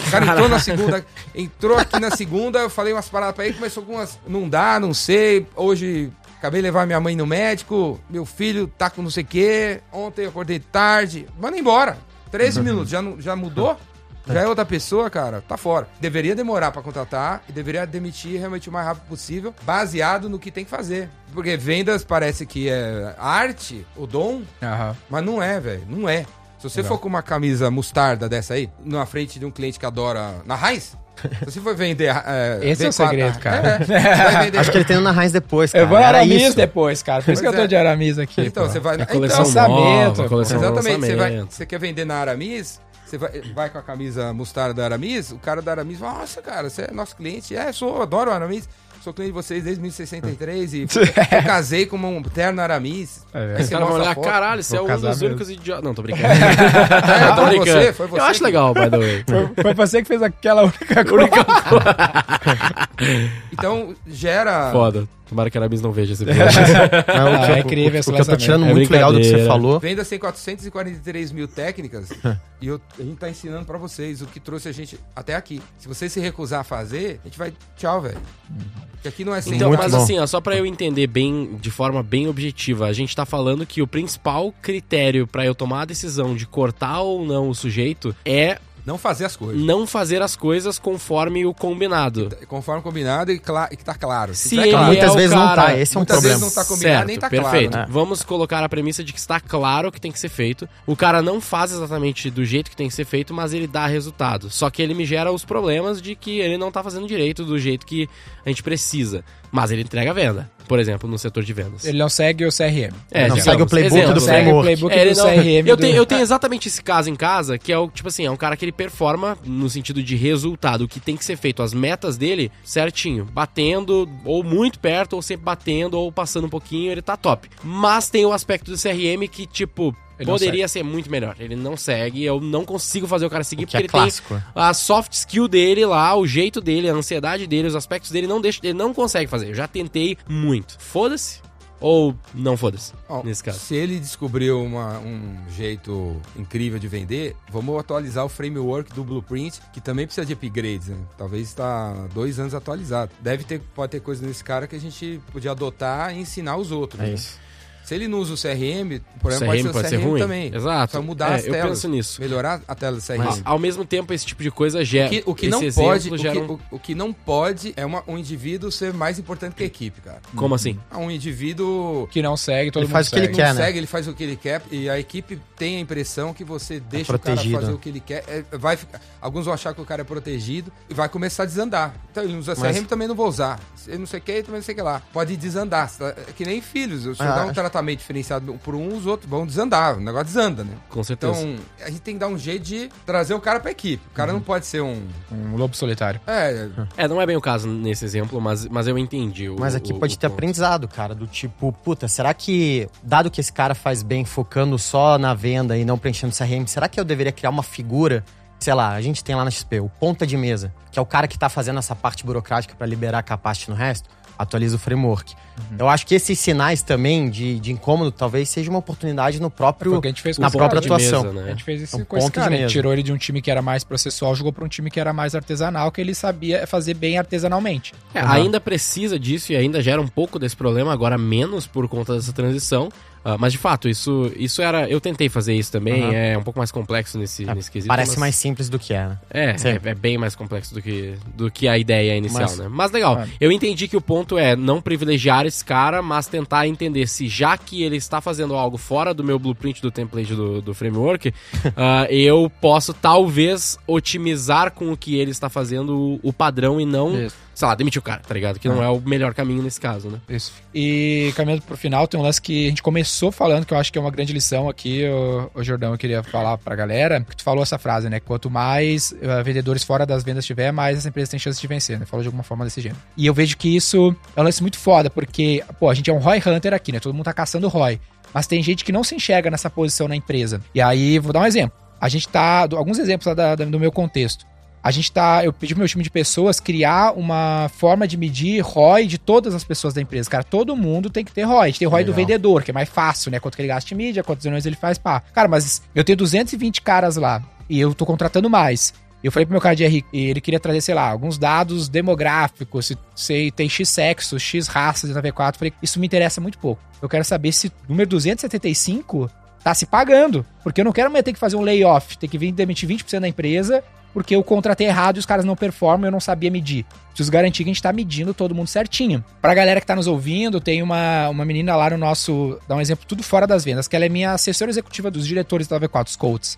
O cara entrou na segunda, entrou aqui na segunda, eu falei umas paradas pra ele, começou com umas. Não dá, não sei. Hoje acabei de levar minha mãe no médico, meu filho tá com não sei o quê. Ontem eu acordei tarde. Manda embora. 13 minutos, já, já mudou? Já é outra pessoa, cara, tá fora. Deveria demorar pra contratar e deveria demitir realmente o mais rápido possível, baseado no que tem que fazer. Porque vendas parece que é arte, o dom, Aham. mas não é, velho. Não é. Se você for com uma camisa mostarda dessa aí, na frente de um cliente que adora. Na Heinz? Se você for vender. É, Esse é o V4, segredo, cara. É, você vai vender. Acho que ele tem um na Heinz depois, cara. Eu vou Aramis isso. depois, cara. Por isso que eu tô é. de Aramis aqui. Então, pô. você vai. É coleção Lançamento, nova, coleção Exatamente. Você, vai, você quer vender na Aramis, você vai, vai com a camisa mostarda da Aramis, o cara da Aramis fala, nossa, cara, você é nosso cliente. É, sou, adoro o Aramis. Sou cliente de vocês desde 1963 e eu casei com um terno Aramis. É, Aí você olhar, caralho, você é um dos únicos idiotas. Não, tô brincando. É, tô foi brincando. você, foi você Eu acho que- legal, by the way. Foi, foi você que fez aquela única coisa. Então, gera. Foda. Tomara que a Aramis não veja esse vídeo. Não, Ah, o que é incrível esse O que eu tô tirando É muito legal do que você falou. Vendas tem 443 mil técnicas e eu- a gente tá ensinando pra vocês o que trouxe a gente até aqui. Se você se recusar a fazer, a gente vai. Tchau, velho. Porque aqui não é sem Então, Muito mas bom. assim, ó, só pra eu entender bem, de forma bem objetiva, a gente tá falando que o principal critério pra eu tomar a decisão de cortar ou não o sujeito é Não fazer as coisas. não fazer as coisas conforme o combinado. Conforme combinado e, cla- e que tá claro. Se ele claro. Muitas é o vezes não cara- tá, esse é um Muitas problema. vezes não tá combinado, nem tá perfeito. claro. né? Vamos colocar a premissa de que está claro o que tem que ser feito. O cara não faz exatamente do jeito que tem que ser feito, mas ele dá resultado. Só que ele me gera os problemas de que ele não tá fazendo direito do jeito que a gente precisa. Mas ele entrega a venda, por exemplo, no setor de vendas. Ele não segue o CRM. É, Não digamos, segue o playbook exemplo, do né? segue o framework. playbook É, ele do não- CRM. eu, do- tenho, eu tenho exatamente esse caso em casa, que é o, tipo assim, é um cara que ele performa no sentido de resultado, o que tem que ser feito, as metas dele certinho, batendo, ou muito perto, ou sempre batendo, ou passando um pouquinho, ele tá top. Mas tem o aspecto do CRM que, tipo, Ele poderia ser muito melhor. Ele não segue, eu não consigo fazer o cara seguir, que porque é ele clássico. tem a soft skill dele lá, o jeito dele, a ansiedade dele, os aspectos dele, não deixa, ele não consegue fazer. Eu já tentei muito. Foda-se. Ou não foda-se, nesse caso. Se ele descobriu uma- um jeito incrível de vender, vamos atualizar o framework do Blueprint, que também precisa de upgrades, né? Talvez está dois anos atualizado. Deve ter, pode ter coisa nesse cara que a gente podia adotar e ensinar os outros. É né? isso. Se ele não usa o CRM, o O problema CRM pode ser o CRM ruim. também. Exato. Só mudar É, as eu telas. penso nisso. Melhorar a tela do CRM. Mas, ao mesmo tempo, esse tipo de coisa gera. O que, o que não pode, o que, um- o, o que não pode é uma- um indivíduo ser mais importante que a equipe, cara. Como assim? Ah, Um indivíduo Que não segue, todo Ele mundo faz o que ele quer, não né? segue, ele faz o que ele quer e a equipe tem a impressão que você deixa o protegido. cara fazer o que ele quer. É, vai ficar- alguns vão achar que o cara é protegido e vai começar a desandar. Então ele não usa Mas- CRM, também não vou usar. Eu não sei o que, também não sei o que lá. Pode desandar. tá? É que nem filhos. Se eu Ah, dar um acho- tratamento diferenciado por um, os outros vão desandar. O negócio desanda, né? Com certeza. Então, a gente tem que dar um jeito de trazer o cara pra equipe. O cara não pode ser um. Um lobo solitário. É, É, não é bem o caso nesse exemplo, mas, mas eu entendi. O, Mas aqui o- pode o ter ponto. aprendizado, cara, do tipo, puta, será que, dado que esse cara faz bem focando só na venda e não preenchendo CRM, será que eu deveria criar uma figura, sei lá, a gente tem lá na XP, o ponta de mesa, que é o cara que tá fazendo essa parte burocrática pra liberar capacity no resto? Atualiza o framework. Eu acho que esses sinais também de, de incômodo talvez seja uma oportunidade no próprio com na própria de mesa, atuação. né? A gente fez isso É um com esse cara. A gente mesa. tirou ele de um time que era mais processual, jogou pra um time que era mais artesanal, que ele sabia fazer bem artesanalmente. É, Ainda precisa disso e ainda gera um pouco desse problema, agora menos por conta dessa transição. Ah, mas de fato, isso, isso era. Eu tentei fazer isso também, Aham. é um pouco mais complexo nesse, É, nesse quesito. Parece mas- mais simples do que é, né? É, é, é bem mais complexo do que, do que a ideia inicial, Mas- né? Mas legal, É. eu entendi que o ponto é não privilegiar esse cara, mas tentar entender se já que ele está fazendo algo fora do meu blueprint do template do, do framework, ah, eu posso talvez otimizar com o que ele está fazendo o, o padrão e não, Isso. Sei lá, demitir o cara, tá ligado? Que não é o melhor caminho nesse caso, né? Isso. E caminhando pro final, tem um lance que a gente começou falando, que eu acho que é uma grande lição aqui, o, o Jordão, eu queria falar pra galera, que tu falou essa frase, né? Quanto mais eh, vendedores fora das vendas tiver, mais essa empresa tem chance de vencer, né? Falou de alguma forma desse gênero. E eu vejo que isso é um lance muito foda, porque, pô, a gente é um ROI Hunter aqui, né? Todo mundo tá caçando ROI. Mas tem gente que não se enxerga nessa posição na empresa. E aí, vou dar um exemplo. A gente tá. Alguns exemplos lá da- da- do meu contexto. A gente tá. Eu pedi pro meu time de pessoas criar uma forma de medir ROI de todas as pessoas da empresa. Cara, todo mundo tem que ter ROI. A gente tem ROI do Legal. vendedor, que é mais fácil, né? Quanto que ele gasta em mídia, quantas reuniões ele faz, pá. Cara, mas eu tenho 220 caras lá e eu tô contratando mais. Eu falei pro meu cara de RI, e ele queria trazer, sei lá, alguns dados demográficos, se, se tem X sexo, X raças na V4. Eu falei, isso me interessa muito pouco. Eu quero saber se o número 275 tá se pagando. Porque eu não quero mais ter que fazer um layoff, ter que vir demitir 20% da empresa, porque eu contratei errado e os caras não performam eu não sabia medir. Preciso garantir que a gente tá medindo todo mundo certinho. Pra galera que tá nos ouvindo, tem uma, uma menina lá no nosso. Dá um exemplo tudo fora das vendas, que ela é minha assessora executiva dos diretores da V4, os coaches.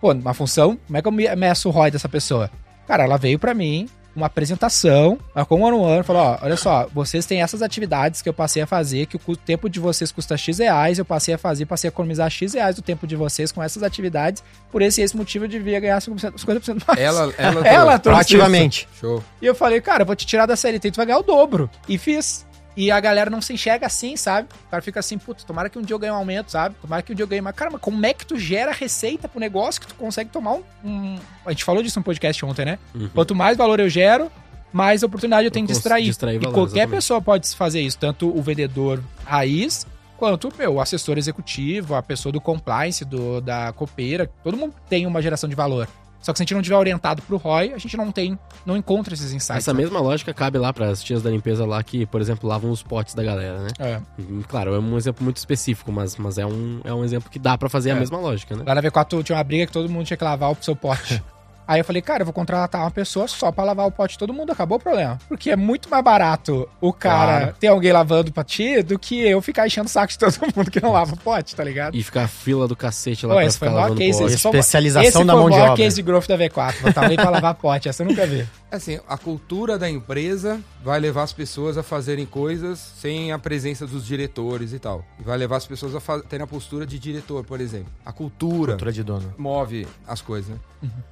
Pô, uma função, como é que eu me- meço o ROI dessa pessoa? Cara, ela veio pra mim, uma apresentação, marcou um ano ano, falou, ó, olha só, vocês têm essas atividades que eu passei a fazer, que o tempo de vocês custa X reais, eu passei a fazer, passei a economizar X reais do tempo de vocês com essas atividades, por esse e esse motivo eu devia ganhar 50%, 50% mais. Ela, ela, Ela trouxe Proativamente. Show. E eu falei, cara, eu vou te tirar da CLT, tu vai ganhar o dobro. E fiz. E a galera não se enxerga assim, sabe? O cara fica assim, putz, tomara que um dia eu ganhe um aumento, sabe? Tomara que um dia eu ganhe mais. Cara, mas como é que tu gera receita pro negócio que tu consegue tomar um. um- A gente falou disso no podcast ontem, né? Quanto mais valor eu gero, mais oportunidade eu tenho de distrair. distrair e valor, qualquer exatamente. pessoa pode fazer isso, tanto o vendedor raiz, quanto meu, o assessor executivo, a pessoa do compliance, do, da copeira. Todo mundo tem uma geração de valor. Só que se a gente não tiver orientado pro ROI, a gente não tem, não encontra esses insights. Essa né? mesma lógica cabe lá para as tias da limpeza lá que, por exemplo, lavam os potes da galera, né? É. Hum, Claro, é um exemplo muito específico, mas, mas é, um, é um exemplo que dá pra fazer a É. mesma lógica, né? Lá na V4 tinha uma briga que todo mundo tinha que lavar o seu pote. Aí eu falei, cara, eu vou contratar uma pessoa só pra lavar o pote de todo mundo, acabou o problema. Porque é muito mais barato o cara Claro. ter alguém lavando pra ti do que eu ficar enchendo o saco de todo mundo que não lava o pote, tá ligado? E ficar a fila do cacete lá Pô, pra esse foi ficar o maior lavando case. pote. Esse foi o- Especialização esse da foi mão o de maior obra. case de growth da V4. Botar alguém pra lavar pote, essa eu nunca vi. Assim, a cultura da empresa vai levar as pessoas a fazerem coisas sem a presença dos diretores e tal. E vai levar as pessoas a terem a postura de diretor, por exemplo. A cultura, Cultura de dono. move as coisas, né?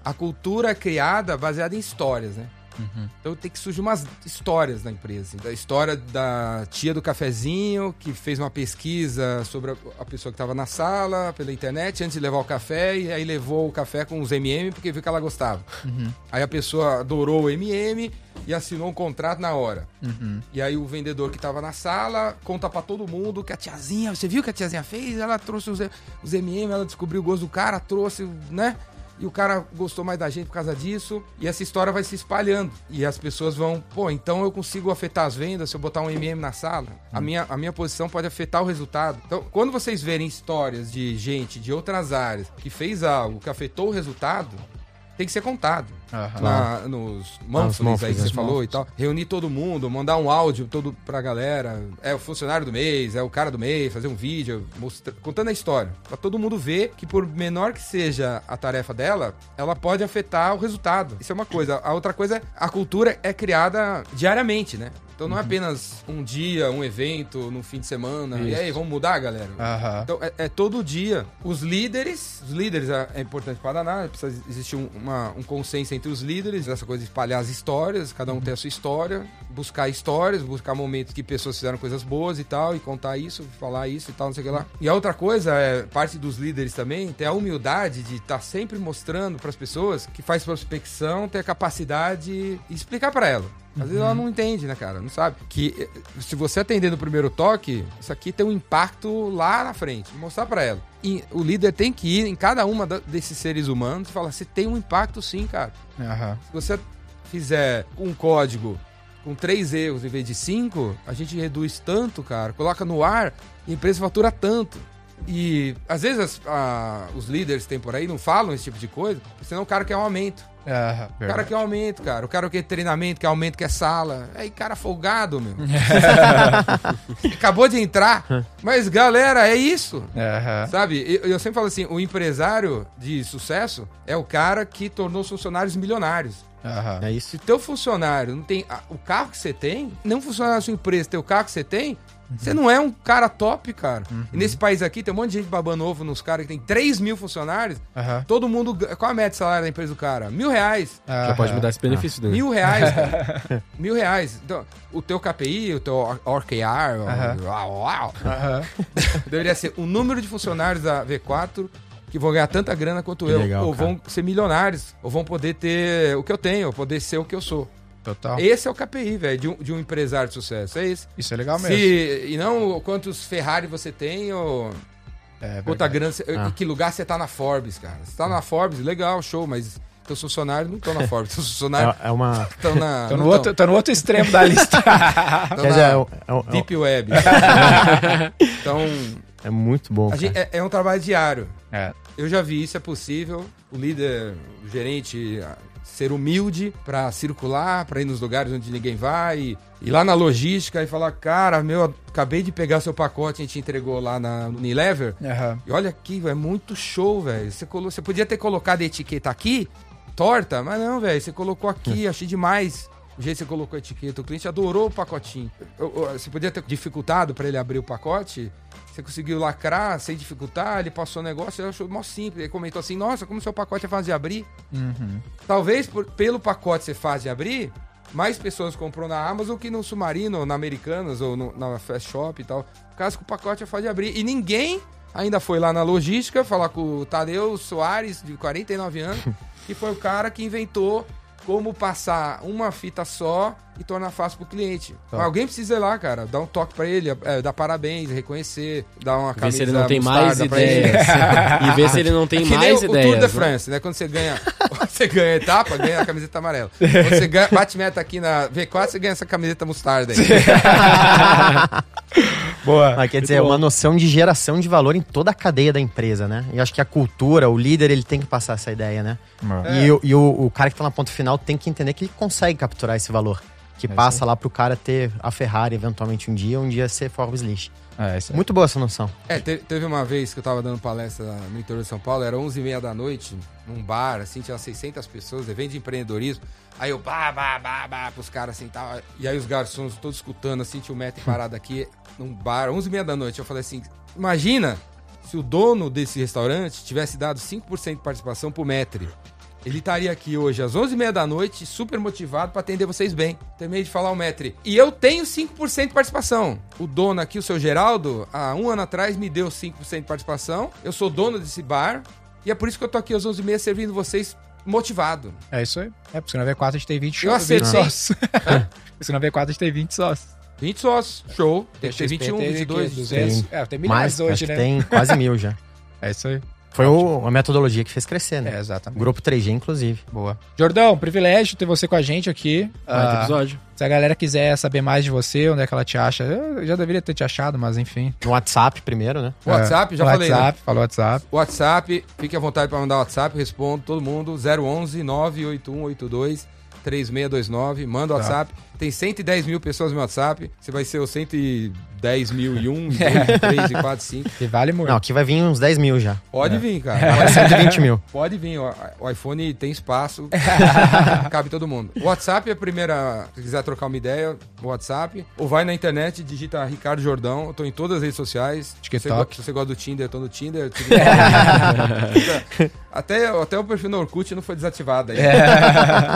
A cultura é criada baseada em histórias, né? Então tem que surgir umas histórias na empresa. Da história da tia do cafezinho, que fez uma pesquisa sobre a, pessoa que estava na sala, pela internet, antes de levar o café, e aí levou o café com os MM porque viu que ela gostava. Aí a pessoa adorou o MM e assinou um contrato na hora. E aí o vendedor que estava na sala conta pra todo mundo que a tiazinha, você viu o que a tiazinha fez? Ela trouxe os, os MM, ela descobriu o gosto do cara, trouxe, né? E o cara gostou mais da gente por causa disso. E essa história vai se espalhando. E as pessoas vão, pô, então eu consigo afetar as vendas se eu botar um MM na sala. A, minha, a minha posição pode afetar o resultado. Então, quando vocês verem histórias de gente de outras áreas que fez algo que afetou o resultado, tem que ser contado. Na- nos monthlies aí monthlies, que você né? falou e tal. Reunir todo mundo, mandar um áudio todo pra galera. É o funcionário do mês, é o cara do mês, fazer um vídeo, mostra- contando a história. Pra todo mundo ver que por menor que seja a tarefa dela, ela pode afetar o resultado. Isso é uma coisa. A outra coisa, a cultura é criada diariamente, né? Então não é apenas um dia, um evento, no fim de semana. E aí, vamos mudar, galera? Aham. Então, é, é todo dia. Os líderes, os líderes é, é importante para danar, precisa existir um, uma- um consenso entre os líderes, essa coisa de espalhar as histórias, cada um tem a sua história, buscar histórias, buscar momentos que pessoas fizeram coisas boas e tal, e contar isso, falar isso e tal, não sei o que lá. E a outra coisa, é parte dos líderes também, ter a humildade de estar sempre mostrando para as pessoas que faz prospecção, ter a capacidade de explicar para ela. Às vezes ela não entende, né, cara? Não sabe. Que eh, se você atender no primeiro toque, isso aqui tem um impacto lá na frente. Mostrar pra ela. E o líder tem que ir em cada uma desses seres humanos e falar: você tem um impacto sim, cara. Aham. Se você fizer um código com três erros em vez de cinco, a gente reduz tanto, cara. Coloca no ar, a empresa fatura tanto. E às vezes as- a- os líderes que tem por aí não falam esse tipo de coisa, senão o cara quer um aumento. Aham. O cara quer aumento, cara. O cara quer treinamento, quer aumento, quer sala. Aí, cara folgado, meu. Acabou de entrar. Mas, galera, é isso. Aham. Sabe? Eu, eu sempre falo assim: o empresário de sucesso é o cara que tornou os funcionários milionários. Aham. É isso. Se teu funcionário não tem a- o carro que você tem, não funciona na sua empresa, teu carro que você tem, você não é um cara top, cara. E nesse país aqui tem um monte de gente babando ovo nos caras que tem 3 mil funcionários. Aham. Todo mundo. Qual a média de salário da empresa do cara? Mil reais. Já pode me dar esse benefício, né? Mil reais, cara. Mil reais. Então, o teu KPI, o teu OKR, deveria ser o número de funcionários da V4 que vão ganhar tanta grana quanto Que eu. legal, ou cara. vão ser milionários, ou vão poder ter o que eu tenho, ou poder ser o que eu sou. Total. Esse é o KPI, velho, de um, de um empresário de sucesso. É esse. Isso é legal mesmo. Se, e não quantos Ferrari você tem, ou É quanta verdade. grana. você- Ah. Que lugar você tá na Forbes, cara. Você tá na Forbes, legal, show, mas teus funcionários não estão na Forbes. Teus funcionários É, é uma. estão na. No, outro, tô no outro extremo da lista. tão Quer dizer, é, um- é um- Deep Web. então, é muito bom. a cara. gente- é, é um trabalho diário. é. Eu já vi isso, é possível. O líder, o gerente, ser humilde pra circular, pra ir nos lugares onde ninguém vai, e ir lá na logística e falar, cara, meu, acabei de pegar seu pacote, a gente entregou lá na no Unilever. Aham. E olha aqui, é muito show, velho. Você, colo... você podia ter colocado a etiqueta aqui, torta, mas não, velho, você colocou aqui, achei demais. O jeito que você colocou a etiqueta, o cliente adorou o pacotinho. Você podia ter dificultado pra ele abrir o pacote, você conseguiu lacrar sem dificultar, ele passou o negócio, ele achou mó simples. Ele comentou assim: Nossa, como seu pacote é fácil de abrir. Uhum. Talvez por- pelo pacote ser fácil de abrir, mais pessoas compram na Amazon que no Submarino, ou na Americanas, ou no- na Fast Shop e tal. Caso que o pacote é fácil de abrir. E ninguém ainda foi lá na logística falar com o Tadeu Soares, de 49 anos, que foi o cara que inventou como passar uma fita só e tornar fácil pro cliente. Tá. Alguém precisa ir lá, cara, dar um toque pra ele, é, dar parabéns, reconhecer, dar uma Ver camisa se ele não tem mais ideias. e ver se ele não tem É que nem mais o, o Tour ideias. de né? France, né? Quando você ganha, você ganha a etapa, ganha a camiseta amarela. Quando você ganha, bate meta aqui na V4, você ganha essa camiseta mostarda aí. Boa. Mas quer dizer, é uma noção de geração de valor em toda a cadeia da empresa, né? E acho que a cultura, o líder, ele tem que passar essa ideia, né? É. E, o, e o- o cara que tá na ponta final tem que entender que ele consegue capturar esse valor. Que É passa lá pro cara ter a Ferrari eventualmente um dia, um dia ser Forbes List. É, isso aí. Muito boa essa noção. É, te- teve uma vez que eu tava dando palestra no interior de São Paulo, era 11h30 da noite, num bar, assim, tinha 600 pessoas, evento de empreendedorismo. Aí eu, bah, bah, bah, bah, pros caras assim, tal. E aí os garçons todos escutando, assim, tinha o Metri parado aqui, num bar, 11h30 da noite. Eu falei assim, imagina se o dono desse restaurante tivesse dado 5% de participação pro Metri. Ele estaria aqui hoje às 11h30 da noite, super motivado pra atender vocês bem. Terminei de falar o Metri. E eu tenho 5% de participação. O dono aqui, o seu Geraldo, há um ano atrás me deu 5% de participação. Eu sou dono desse bar. E é por isso que eu tô aqui às 11h30 servindo vocês motivado. É isso aí. É, porque se na V4 a gente tem 20, Eu 20 acertei. sócios. se na V4 a gente tem 20 sócios. 20 sócios. Show. Tem que ter XP 21, tem 22, aqui, 200. 200. É, tem milhões Mas hoje, acho né? que tem quase mil já. É isso aí. Foi o- a metodologia que fez crescer, né? É, O exatamente. grupo 3G, inclusive. Boa. Jordão, privilégio ter você com a gente aqui. Baita Ah, episódio. se a galera quiser saber mais de você, onde é que ela te acha, eu já deveria ter te achado, mas enfim. No WhatsApp primeiro, né? WhatsApp, já falei, né? WhatsApp, falou WhatsApp. WhatsApp, fique à vontade para mandar WhatsApp, respondo todo mundo. 011 98182 3629, manda o Tá. WhatsApp. Tem 110 mil pessoas no WhatsApp. Você vai ser o 110 mil e 1, 2, 3 e 4, 5. E vale muito. Não, aqui vai vir uns 10 mil já. Pode É. vir, cara. Agora 120 mil. Pode vir, ó. o iPhone tem espaço, cabe todo mundo. O WhatsApp é a primeira, se quiser trocar uma ideia, o WhatsApp. Ou vai na internet, digita Ricardo Jordão, eu tô em todas as redes sociais. TikTok. Se você, go- se você gosta do Tinder, eu tô no Tinder. TikTok. até, até o perfil no Orkut não foi desativado aí.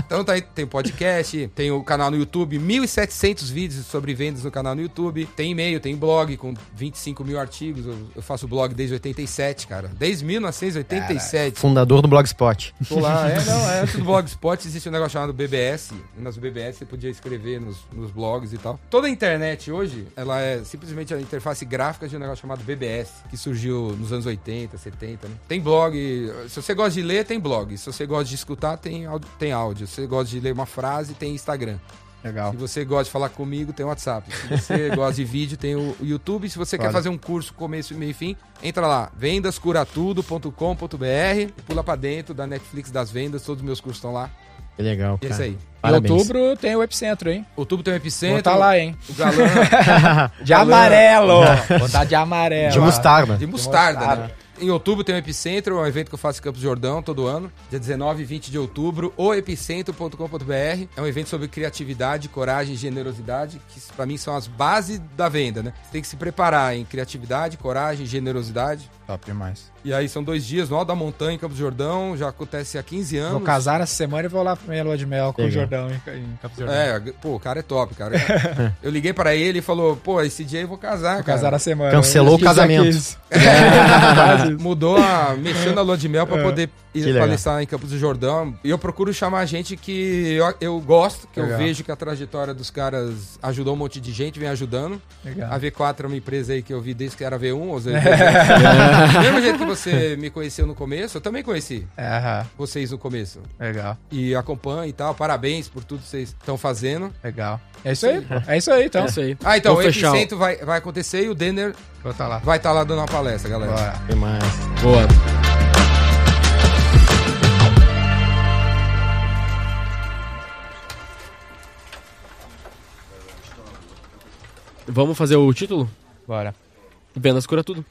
Então tá aí, tem o podcast, tem o canal no YouTube, YouTube, 1.700 vídeos sobre vendas no canal no YouTube. Tem e-mail, tem blog com 25 mil artigos. Eu, eu faço blog desde 87, cara. Desde 1987. Fundador do Blogspot. Tô lá, é, não, é antes do Blogspot existe um negócio chamado BBS. E nas BBS você podia escrever nos, nos blogs e tal. Toda a internet hoje, ela é simplesmente a interface gráfica de um negócio chamado BBS, que surgiu nos anos 80, 70, né? Tem blog, se você gosta de ler, tem blog. Se você gosta de escutar, tem áudio. Tem áudio. Se você gosta de ler uma frase, tem Instagram. Legal. Se você gosta de falar comigo, tem o WhatsApp. Se você gosta de vídeo, tem o YouTube. Se você quer Olha. fazer um curso começo, meio e fim, entra lá, vendascuratudo.com.br pula pra dentro da Netflix das vendas. Todos os meus cursos estão lá. Que legal, E é cara. isso aí. Parabéns. Em outubro tem o Epicentro, hein? Outubro tem o Epicentro. Vou tá lá, hein? O galã De amarelo! Vou tá de amarelo. De mostarda. de mostarda, mostarda. né? Em outubro tem o Epicentro, é um evento que eu faço em Campos Jordão todo ano. Dia 19 e 20 de outubro, o epicentro.com.br. É um evento sobre criatividade, coragem e generosidade, que pra mim são as bases da venda, né? Você tem que se preparar em criatividade, coragem generosidade. Top demais. E aí são dois dias no Alto da Montanha, em Campos do Jordão, já acontece há 15 anos. Vou casar essa semana e vou lá pra minha lua de mel com o Legal. Jordão em, em Campos do Jordão. É, pô, o cara é top, cara. Eu liguei pra ele e falou, pô, esse dia eu vou casar, Vou cara. casar a semana. Cancelou o casamento. aqui. Mudou a. mexeu na lua de mel pra É. poder Legal. palestrar em Campos do Jordão. E eu procuro chamar gente que eu, eu gosto, que Legal. eu vejo que a trajetória dos caras ajudou um monte de gente, vem ajudando. Legal. A V4 é uma empresa aí que eu vi desde que era V1, ou seja, mesmo jeito que você me conheceu no começo, eu também conheci É, vocês no começo. Legal, E acompanho e tal. Parabéns por tudo que vocês estão fazendo. legal. É isso aí, pô. É isso aí, então. É isso aí. Ah, então, Vou o Epicentro vai, vai acontecer e o Denner Vou tá lá. vai estar lá dando uma palestra, galera. Bora. Demais. Boa. Vamos fazer o título? Bora. Vendas cura tudo.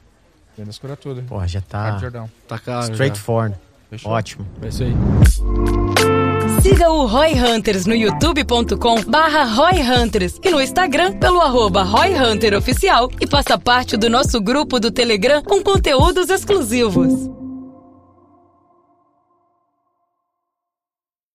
Vendas cura tudo. Pô, já tá Jordão. Tá já. straightforward. Fechou. Ótimo. É isso aí. Siga o Roy Hunters no youtube.com barra Roy Hunters e no Instagram pelo arroba Roy Hunter Oficial e faça parte do nosso grupo do Telegram com conteúdos exclusivos.